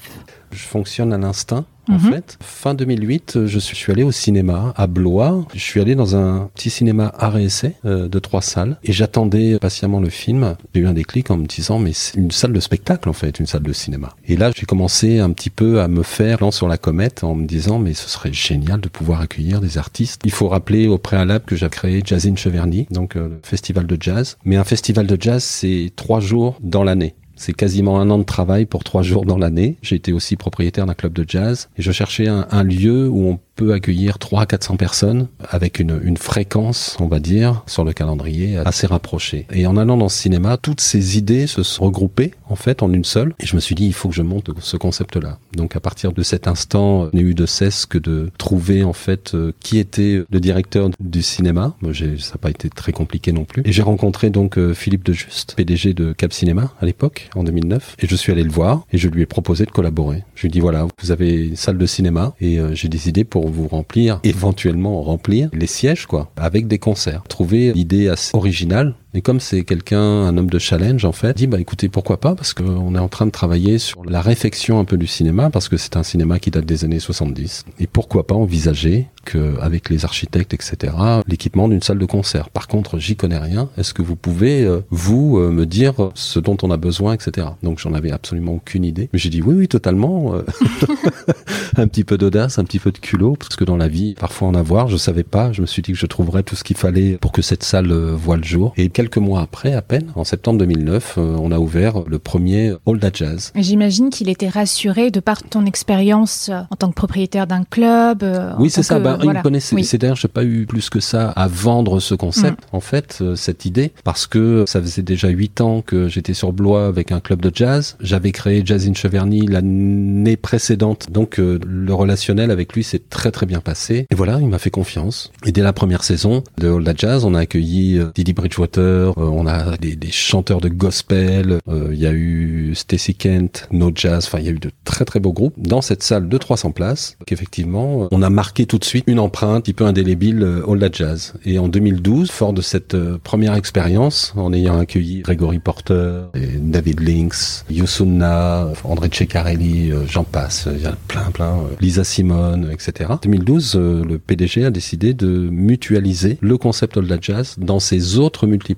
Je fonctionne à l'instinct en mhm. fait. Fin 2008, je suis allé au cinéma à Blois. Je suis allé dans un petit cinéma essai euh, de trois salles et j'attendais patiemment le film. J'ai eu un déclic en me disant mais c'est une salle de spectacle en fait, une salle de cinéma. Et là, j'ai commencé un petit peu à me faire lance sur la comète en me disant mais ce serait génial de pouvoir accueillir des artistes. Il faut rappeler au préalable que j'ai créé Jazz in Cheverny, donc euh, le festival de jazz. Mais un festival de jazz, c'est trois jours dans l'année. C'est quasiment un an de travail pour trois jours dans l'année. J'ai été aussi propriétaire d'un club de jazz et je cherchais un, lieu où on peut accueillir 300 400 personnes avec une, fréquence, on va dire, sur le calendrier assez rapprochée. Et en allant dans ce cinéma, toutes ces idées se sont regroupées en fait en une seule. Et je me suis dit, il faut que je monte ce concept-là. Donc à partir de cet instant, je n'ai eu de cesse que de trouver en fait euh, qui était le directeur du cinéma. Ça n'a pas été très compliqué non plus. Et j'ai rencontré donc euh, Philippe de Juste, PDG de Cap Cinéma à l'époque, en 2009. Et je suis allé le voir et je lui ai proposé de collaborer. Je lui ai dit, voilà, vous avez une salle de cinéma et euh, j'ai des idées pour vous remplir, éventuellement remplir les sièges, quoi, avec des concerts. Trouver l'idée assez originale et comme c'est quelqu'un, un homme de challenge en fait, dit bah écoutez pourquoi pas? Parce qu'on est en train de travailler sur la réfection un peu du cinéma parce que c'est un cinéma qui date des années 70 et pourquoi pas envisager que avec les architectes etc l'équipement d'une salle de concert. Par contre j'y connais rien. Est-ce que vous pouvez euh, vous euh, me dire ce dont on a besoin etc. Donc j'en avais absolument aucune idée. Mais j'ai dit oui oui totalement. Euh, <laughs> un petit peu d'audace, un petit peu de culot parce que dans la vie parfois en avoir je savais pas. Je me suis dit que je trouverais tout ce qu'il fallait pour que cette salle voit le jour et mois après, à peine, en septembre 2009, euh, on a ouvert le premier Hall da Jazz. J'imagine qu'il était rassuré de par ton expérience euh, en tant que propriétaire d'un club. Euh, oui, c'est ça. bah, Il me connaissait. C'est d'ailleurs, j'ai pas eu plus que ça à vendre ce concept, mm. en fait, cette idée, parce que ça faisait déjà huit ans que j'étais sur Blois avec un club de jazz. J'avais créé Jazz in Cheverny l'année précédente, donc le relationnel avec lui s'est très très bien passé. Et voilà, il m'a fait confiance. Et dès la première saison de Hall da Jazz, on a accueilli Didi Bridgewater euh, on a des, chanteurs de gospel, euh, il y a eu Stacy Kent, No Jazz, enfin il y a eu de très très beaux groupes dans cette salle de 300 places. Qu'effectivement, euh, on a marqué tout de suite une empreinte un peu indélébile All That Jazz. Et en 2012, fort de cette première expérience, en ayant accueilli Gregory Porter, et David Lynx, Yusunna, André Ceccarelli, j'en passe, il y a plein plein, Lisa Simone, etc. 2012, le PDG a décidé de mutualiser le concept All That Jazz dans ses autres multiples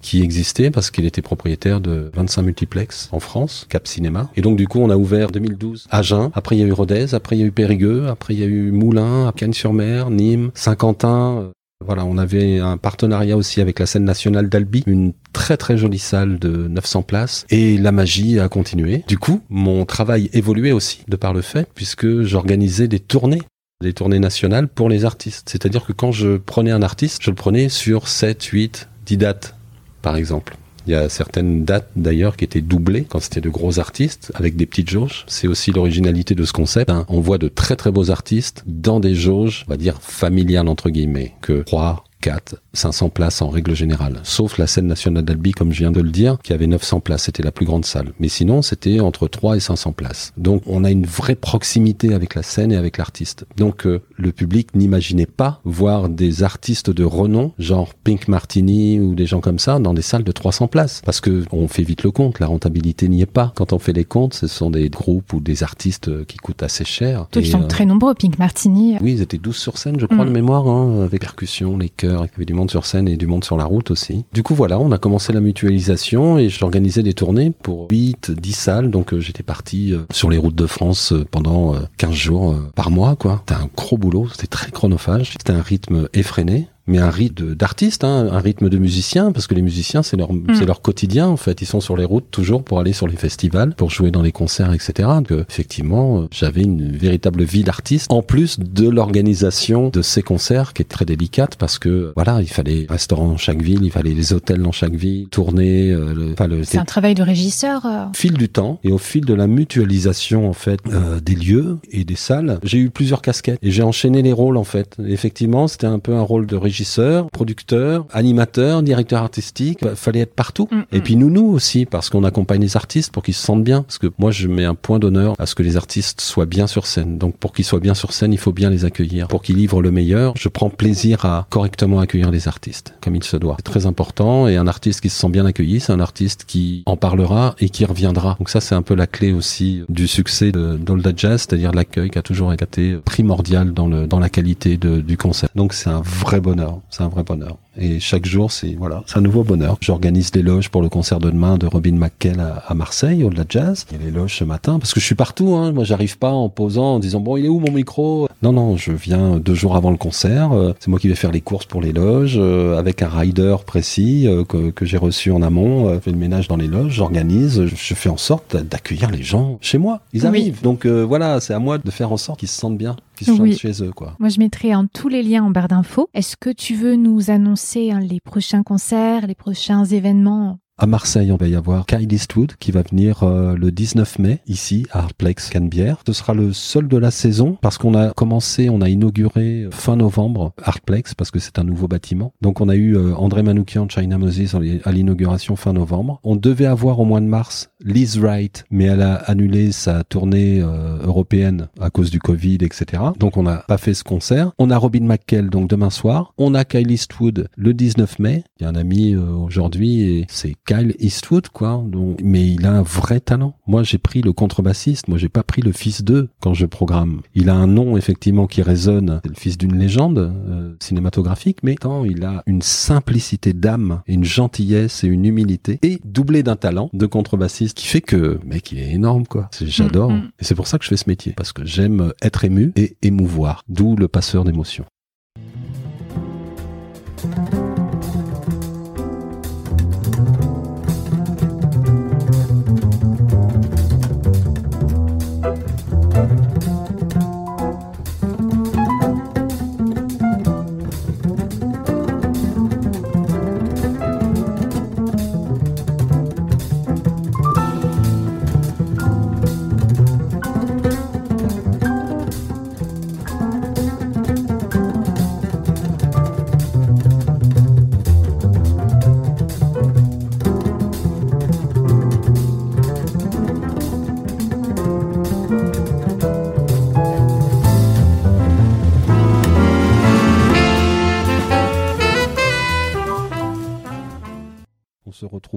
qui existait parce qu'il était propriétaire de 25 multiplex en France, Cap Cinéma. Et donc du coup, on a ouvert 2012 à Agen. Après, il y a eu Rodez. Après, il y a eu Périgueux. Après, il y a eu Moulins, Cannes-sur-Mer, Nîmes, Saint-Quentin. Voilà, on avait un partenariat aussi avec la scène nationale d'Albi, une très très jolie salle de 900 places et la magie a continué. Du coup, mon travail évoluait aussi de par le fait puisque j'organisais des tournées des tournées nationales pour les artistes. C'est-à-dire que quand je prenais un artiste, je le prenais sur 7, 8, dates, par exemple. Il y a certaines dates d'ailleurs qui étaient doublées quand c'était de gros artistes avec des petites jauges. C'est aussi l'originalité de ce concept. Hein. On voit de très très beaux artistes dans des jauges, on va dire familiales entre guillemets, que 3, 4, 500 places en règle générale, sauf la scène nationale d'Albi, comme je viens de le dire, qui avait 900 places, c'était la plus grande salle. Mais sinon, c'était entre 3 et 500 places. Donc, on a une vraie proximité avec la scène et avec l'artiste. Donc, euh, le public n'imaginait pas voir des artistes de renom, genre Pink Martini ou des gens comme ça, dans des salles de 300 places. Parce que on fait vite le compte, la rentabilité n'y est pas. Quand on fait les comptes, ce sont des groupes ou des artistes euh, qui coûtent assez cher. Ils sont euh, très nombreux, Pink Martini. Oui, ils étaient 12 sur scène, je crois, mm. de mémoire, hein, avec percussion, les chœurs, avait du monde sur scène et du monde sur la route aussi. Du coup, voilà, on a commencé la mutualisation et j'organisais des tournées pour 8, 10 salles. Donc, euh, j'étais parti euh, sur les routes de France euh, pendant 15 jours par mois, quoi. C'était un gros boulot, c'était très chronophage, c'était un rythme effréné mais un rythme d'artiste, hein, un rythme de musicien, parce que les musiciens, c'est leur, mm. c'est leur quotidien, en fait. Ils sont sur les routes toujours pour aller sur les festivals, pour jouer dans les concerts, etc. Donc, effectivement, j'avais une véritable vie d'artiste, en plus de l'organisation de ces concerts, qui est très délicate, parce que, voilà, il fallait restaurants dans chaque ville, il fallait les hôtels dans chaque ville, tourner, euh, le, C'est un travail de régisseur. Euh. Au fil du temps, et au fil de la mutualisation, en fait, euh, des lieux et des salles, j'ai eu plusieurs casquettes, et j'ai enchaîné les rôles, en fait. effectivement, c'était un peu un rôle de régisseur régisseur, producteur, animateur, directeur artistique. Il fallait être partout. Mm, et mm. puis nous, nous aussi, parce qu'on accompagne les artistes pour qu'ils se sentent bien. Parce que moi, je mets un point d'honneur à ce que les artistes soient bien sur scène. Donc pour qu'ils soient bien sur scène, il faut bien les accueillir. Pour qu'ils livrent le meilleur, je prends plaisir à correctement accueillir les artistes, comme il se doit. C'est très important. Et un artiste qui se sent bien accueilli, c'est un artiste qui en parlera et qui reviendra. Donc ça, c'est un peu la clé aussi du succès de d'Olda Jazz, c'est-à-dire l'accueil qui a toujours été primordial dans le dans la qualité de, du concert. Donc c'est un vrai bonheur c'est un vrai bonheur. Et chaque jour, c'est voilà, c'est un nouveau bonheur. J'organise des loges pour le concert de demain de Robin McKell à, Marseille, au-delà jazz. Il y a les loges ce matin parce que je suis partout. Hein. Moi, j'arrive pas en posant, en disant bon, il est où mon micro? Non, non, je viens deux jours avant le concert. Euh, c'est moi qui vais faire les courses pour les loges euh, avec un rider précis euh, que, que j'ai reçu en amont. Je fais le ménage dans les loges, j'organise, je fais en sorte d'accueillir les gens chez moi. Ils arrivent. Donc voilà, c'est à moi de faire en sorte qu'ils se sentent bien oui. chez eux. Quoi. Moi, je mettrai en tous les liens en barre d'infos. Est-ce que tu veux nous annoncer hein, les prochains concerts, les prochains événements à Marseille, on va y avoir Kyle Eastwood qui va venir euh, le 19 mai ici à Artplex Canebière. Ce sera le seul de la saison parce qu'on a commencé, on a inauguré fin novembre Artplex parce que c'est un nouveau bâtiment. Donc on a eu euh, André Manoukian, China Moses à l'inauguration fin novembre. On devait avoir au mois de mars Liz Wright, mais elle a annulé sa tournée euh, européenne à cause du Covid, etc. Donc on n'a pas fait ce concert. On a Robin McKell donc demain soir. On a Kyle Eastwood le 19 mai. Il y a un ami aujourd'hui et c'est Kyle Eastwood, quoi. Donc, mais il a un vrai talent. Moi, j'ai pris le contrebassiste. Moi, j'ai pas pris le fils d'eux quand je programme. Il a un nom effectivement qui résonne. C'est le fils d'une légende euh, cinématographique, mais tant il a une simplicité d'âme, une gentillesse et une humilité, et doublé d'un talent de contrebassiste qui fait que, mec, il est énorme, quoi. J'adore. Mm, mm. Et c'est pour ça que je fais ce métier parce que j'aime être ému et émouvoir. D'où le passeur d'émotions.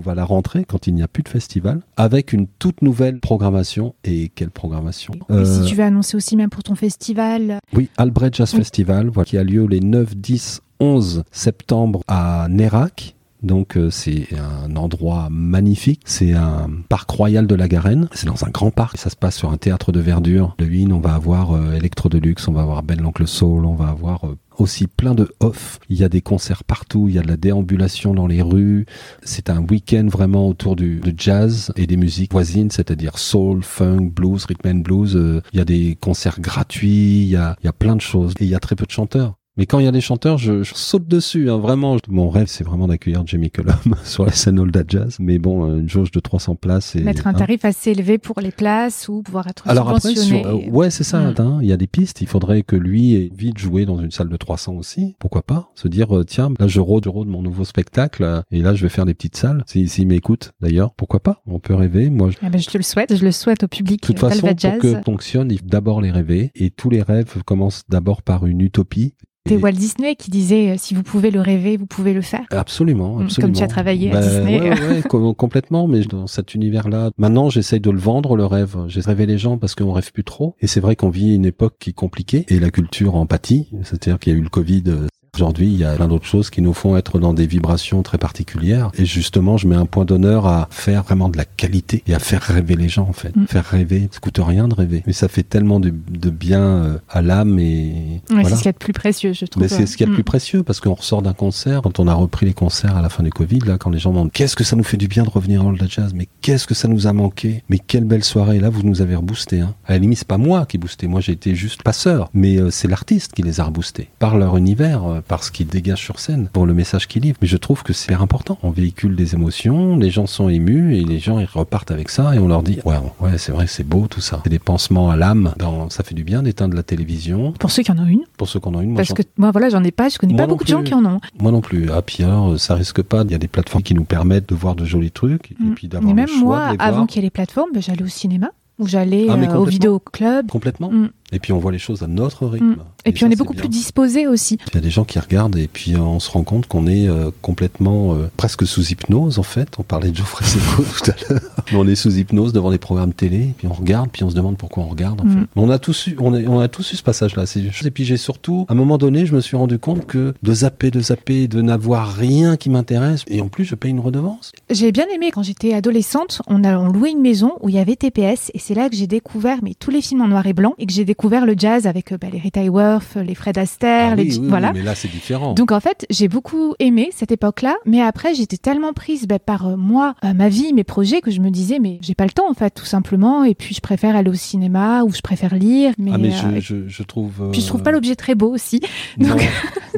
À la rentrée, quand il n'y a plus de festival, avec une toute nouvelle programmation. Et quelle programmation? Si euh, tu veux annoncer aussi même pour ton festival. Oui, Albrecht Jazz Festival, voilà, qui a lieu les 9, 10, 11 septembre à Nérac. Donc euh, c'est un endroit magnifique. C'est un parc royal de la Garenne. C'est dans un grand parc. Ça se passe sur un théâtre de verdure. Le Wien, on va avoir euh, Electro Deluxe, on va avoir Ben l'Oncle Soul, on va avoir aussi plein de off. Il y a des concerts partout, il y a de la déambulation dans les rues. C'est un week-end vraiment autour du jazz et des musiques voisines, c'est-à-dire soul, funk, blues, rhythm and blues. Euh, il y a des concerts gratuits, il y a, il y a plein de choses. Et il y a très peu de chanteurs. Mais quand il y a des chanteurs, je, saute dessus. Hein, vraiment, mon rêve, c'est vraiment d'accueillir Jamie Cullum <laughs> sur la scène Old Jazz. Mais bon, euh, une jauge de 300 places. Et, Mettre un hein. tarif assez élevé pour les places ou pouvoir être Alors. Après, euh, ouais, c'est ça. Mm. Hein, il y a des pistes. Il faudrait que lui ait vite joué dans une salle de 300 aussi. Pourquoi pas Se dire, euh, tiens, là, je rôde, je rôde mon nouveau spectacle. et là, je vais faire des petites salles. S'il si, m'écoute, d'ailleurs, pourquoi pas? On peut rêver. Moi, je... Ah ben, je te le souhaite. Je le souhaite au public. De toute façon, pour que fonctionne, il faut d'abord les rêver. Et tous les rêves commencent d'abord par une utopie. C'était Walt Disney qui disait euh, si vous pouvez le rêver, vous pouvez le faire. Absolument, absolument. Comme tu as travaillé à bah, Disney. Ouais, ouais, complètement. Mais dans cet univers-là, maintenant, j'essaye de le vendre le rêve. J'ai rêvé les gens parce qu'on rêve plus trop. Et c'est vrai qu'on vit une époque qui est compliquée et la culture en pâtit. C'est-à-dire qu'il y a eu le Covid, euh, Aujourd'hui, il y a plein d'autres choses qui nous font être dans des vibrations très particulières. Et justement, je mets un point d'honneur à faire vraiment de la qualité et à faire rêver les gens, en fait. Mm. Faire rêver. Ça coûte rien de rêver. Mais ça fait tellement de, de bien euh, à l'âme et. Ouais, C'est ce qu'il y a de plus précieux, je trouve. Mais c'est ce qu'il y a de mm. plus précieux parce qu'on ressort d'un concert. Quand on a repris les concerts à la fin du Covid, là, quand les gens demandent qu'est-ce que ça nous fait du bien de revenir le jazz, mais qu'est-ce que ça nous a manqué, mais quelle belle soirée. Là, vous nous avez reboosté, hein. À la limite, c'est pas moi qui boosté. Moi, j'ai été juste passeur. Mais euh, c'est l'artiste qui les a reboostés. Par leur univers, euh, parce qu'ils dégagent sur scène pour le message qu'il livre. Mais je trouve que c'est important. On véhicule des émotions, les gens sont émus et les gens ils repartent avec ça et on leur dit ouais ouais c'est vrai c'est beau tout ça. C'est des pansements à l'âme. Dans ça fait du bien d'éteindre la télévision. Pour ceux qui en ont une. Pour ceux qui en ont une. Parce que moi voilà j'en ai pas. Je connais pas beaucoup de gens qui en ont. Moi non plus. Ah puis alors ça risque pas. Il y a des plateformes qui nous permettent de voir de jolis trucs et mm. puis d'avoir. même moi avant qu'il y ait les plateformes, ben, j'allais au cinéma où j'allais ah, euh, au vidéo club. Complètement. Mm. Et puis on voit les choses à notre rythme. Mm. Et, puis on est beaucoup plus disposé aussi. Il y a des gens qui regardent et puis on se rend compte qu'on est complètement presque sous hypnose en fait. On parlait de Geoffrey Seco <laughs> tout à l'heure. On est sous hypnose devant des programmes télé, puis on regarde, puis on se demande pourquoi on regarde. En mm. fait. On a tous eu, on, on a tous eu ce passage-là. Et puis j'ai surtout, à un moment donné, je me suis rendu compte que de zapper, de zapper, de n'avoir rien qui m'intéresse, et en plus je paye une redevance. J'ai bien aimé quand j'étais adolescente, on a loué une maison où il y avait TPS, et c'est là que j'ai découvert mais tous les films en noir et blanc, et que j'ai découvert le jazz avec euh, bah, les Rita Hayworth, les Fred Astaire, ah les voilà. mais là c'est différent. Donc en fait j'ai beaucoup aimé cette époque-là, mais après j'étais tellement prise bah, par euh, moi, euh, ma vie, mes projets que je me disais mais j'ai pas le temps en fait tout simplement, et puis je préfère aller au cinéma ou je préfère lire. Mais, ah mais je, je, trouve. Puis je trouve pas l'objet très beau aussi. <laughs> <laughs>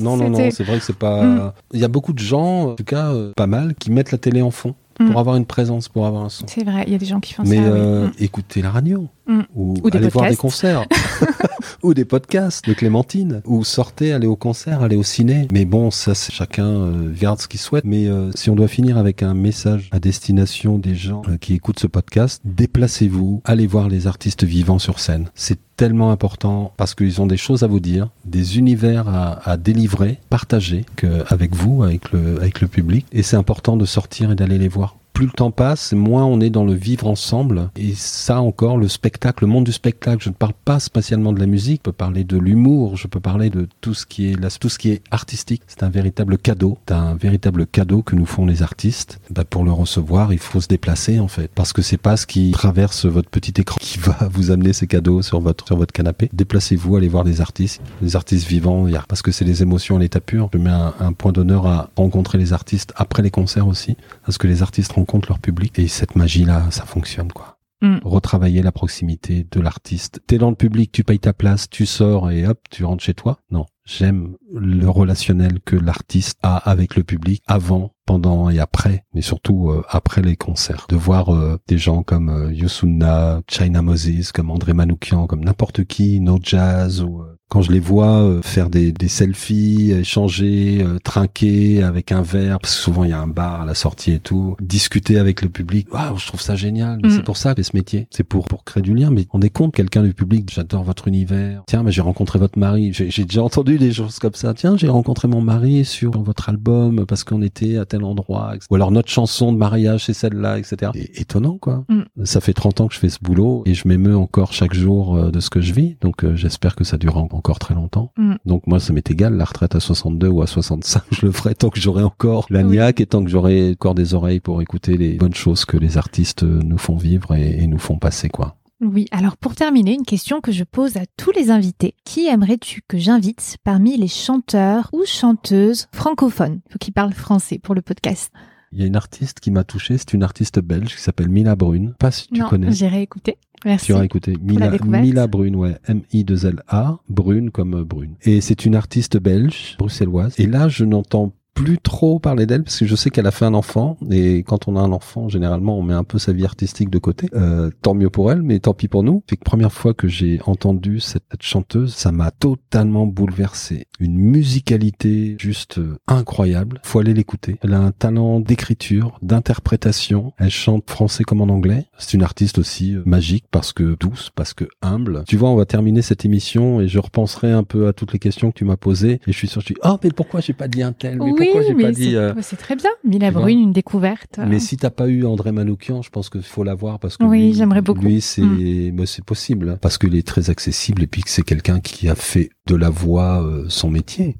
Non, non, non, non c'est vrai que c'est pas. Mm. Il y a beaucoup de gens, en tout cas pas mal, qui mettent la télé en fond pour mm. avoir une présence, pour avoir un son. C'est vrai, il y a des gens qui font Mais ça. Mais euh, mm. écoutez la radio. Mm. Ou, aller voir des concerts. <laughs> ou des podcasts de Clémentine. Ou sortez, allez au concert, allez au ciné. Mais bon, ça, c'est chacun euh, garde ce qu'il souhaite. Mais euh, si on doit finir avec un message à destination des gens euh, qui écoutent ce podcast, déplacez-vous, allez voir les artistes vivants sur scène. C'est tellement important parce qu'ils ont des choses à vous dire, des univers à, délivrer, partager avec vous, avec le public. Et c'est important de sortir et d'aller les voir plus le temps passe, moins on est dans le vivre ensemble. Et ça encore, le spectacle, le monde du spectacle, je ne parle pas spécialement de la musique, je peux parler de l'humour, je peux parler de tout ce qui est, tout ce qui est artistique. C'est un véritable cadeau, c'est un véritable cadeau que nous font les artistes. Bah, pour le recevoir, il faut se déplacer en fait, parce que c'est pas ce qui traverse votre petit écran qui <laughs> va vous amener ces cadeaux sur votre sur votre canapé. Déplacez-vous, allez voir des artistes, des artistes vivants, parce que c'est des émotions à l'état pur. Je mets un, un point d'honneur à rencontrer les artistes après les concerts aussi, parce que les artistes rencontrent leur public et cette magie-là, ça fonctionne quoi. Mm. Retravailler la proximité de l'artiste. T'es dans le public, tu payes ta place, tu sors et hop, tu rentres chez toi. Non, j'aime le relationnel que l'artiste a avec le public avant, pendant et après, mais surtout euh, après les concerts. De voir euh, des gens comme euh, China Moses, comme André Manoukian, comme n'importe qui, No Jazz ou quand je les vois euh, faire des, des, selfies, échanger, euh, trinquer avec un verre, parce que souvent il y a un bar à la sortie et tout, discuter avec le public, waouh, je trouve ça génial. Mm. C'est pour ça que ce métier, c'est pour pour créer du lien. Mais on est compte quelqu'un du public, j'adore votre univers. Tiens, mais j'ai rencontré votre mari. J'ai déjà entendu des choses comme ça. Tiens, j'ai rencontré mon mari sur votre album parce qu'on était à tel endroit. Ou alors notre chanson de mariage c'est celle-là, etc. étonnant quoi. Mm. Ça fait 30 ans que je fais ce boulot et je m'émeus encore chaque jour euh, de ce que je vis. Donc j'espère que ça durera encore encore très longtemps. Mm. Donc moi, ça m'est égal, la retraite à 62 ou à 65, <laughs> je le ferai tant que j'aurai encore la niaque et tant que j'aurai encore des oreilles pour écouter les bonnes choses que les artistes nous font vivre et, nous font passer, quoi. Oui, alors pour terminer, une question que je pose à tous les invités. Qui aimerais-tu que j'invite parmi les chanteurs ou chanteuses francophones? Faut qu'ils parlent français pour le podcast. Il y a une artiste qui m'a touché, c'est une artiste belge qui s'appelle Mila Brune. Pas si tu non, connais. J'irai écouter. Merci. Tu auras écouté. Mila, Mila Brune, ouais. M-I-2-L-A. Brune comme Brune. Et c'est une artiste belge, bruxelloise. Et là, je n'entends plus trop parler d'elle parce que je sais qu'elle a fait un enfant et quand on a un enfant généralement on met un peu sa vie artistique de côté. Euh, tant mieux pour elle mais tant pis pour nous. Fait que première fois que j'ai entendu cette, chanteuse ça m'a totalement bouleversé. Une musicalité juste euh, incroyable. Faut aller l'écouter. Elle a un talent d'écriture d'interprétation. Elle chante français comme en anglais. C'est une artiste aussi euh, magique parce que douce parce que humble. Tu vois on va terminer cette émission et je repenserai un peu à toutes les questions que tu m'as posées et je suis sûr je dis oh mais pourquoi j'ai pas dit un tel? Euh, c'est très bien. Mila Brune, une découverte. Mais si t'as pas eu André Manoukian, je pense qu'il faut l'avoir parce que oui, j'aimerais beaucoup. Lui, c'est, mm. c'est possible hein, parce qu'il est très accessible et puis que c'est quelqu'un qui a fait de la voix euh, son métier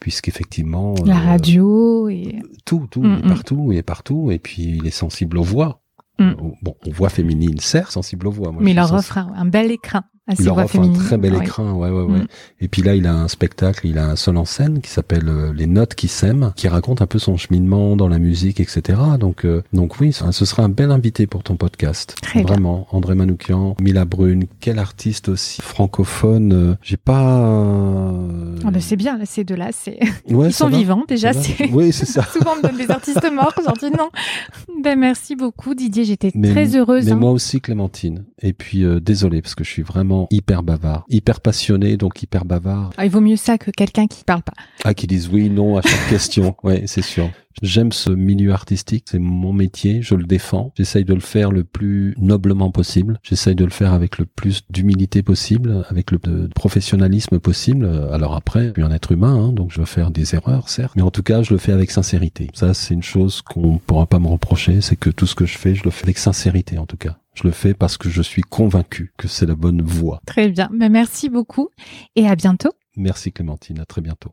puisqu'effectivement la euh, radio et tout, tout, mm, mm. partout et partout et puis il est sensible aux voix. Bon, aux voix féminines, certes, sensible aux voix. mais il leur offre un bel écrin il leur offre un très bel écran, ouais, ouais, ouais. Mm. Et puis là, il a un spectacle, il a un seul en scène qui s'appelle euh, Les Notes qui s'aiment, qui raconte un peu son cheminement dans la musique, etc. Donc, euh, donc oui, ce sera un bel invité pour ton podcast. Très Vraiment, André Manoukian, Mila Brune, quel artiste aussi francophone. Euh, j'ai pas. Ah ben c'est bien, là, ces deux-là, c'est. <laughs> Ils sont vivants déjà. Oui, c'est ça. <laughs> Souvent, on me donne des artistes morts. J'en dis non. Ben merci beaucoup, Didier. J'étais très heureuse. Mais hein. moi aussi, Clémentine. Et puis, désolé parce que je suis vraiment vraiment hyper bavard, hyper passionné, donc hyper bavard. Ah, il vaut mieux ça que quelqu'un qui parle pas. Ah, qui disent oui, non à chaque question. <laughs> Ouais, c'est sûr. J'aime ce milieu artistique, c'est mon métier, je le défends. J'essaye de le faire le plus noblement possible. J'essaye de le faire avec le plus d'humilité possible, avec le de professionnalisme possible. Alors après, je suis un être humain, hein, donc je vais faire des erreurs, certes, mais en tout cas, je le fais avec sincérité. Ça, c'est une chose qu'on pourra pas me reprocher, c'est que tout ce que je fais, je le fais avec sincérité, en tout cas. Je le fais parce que je suis convaincu que c'est la bonne voie. Très bien. Merci beaucoup et à bientôt. Merci Clémentine, à très bientôt.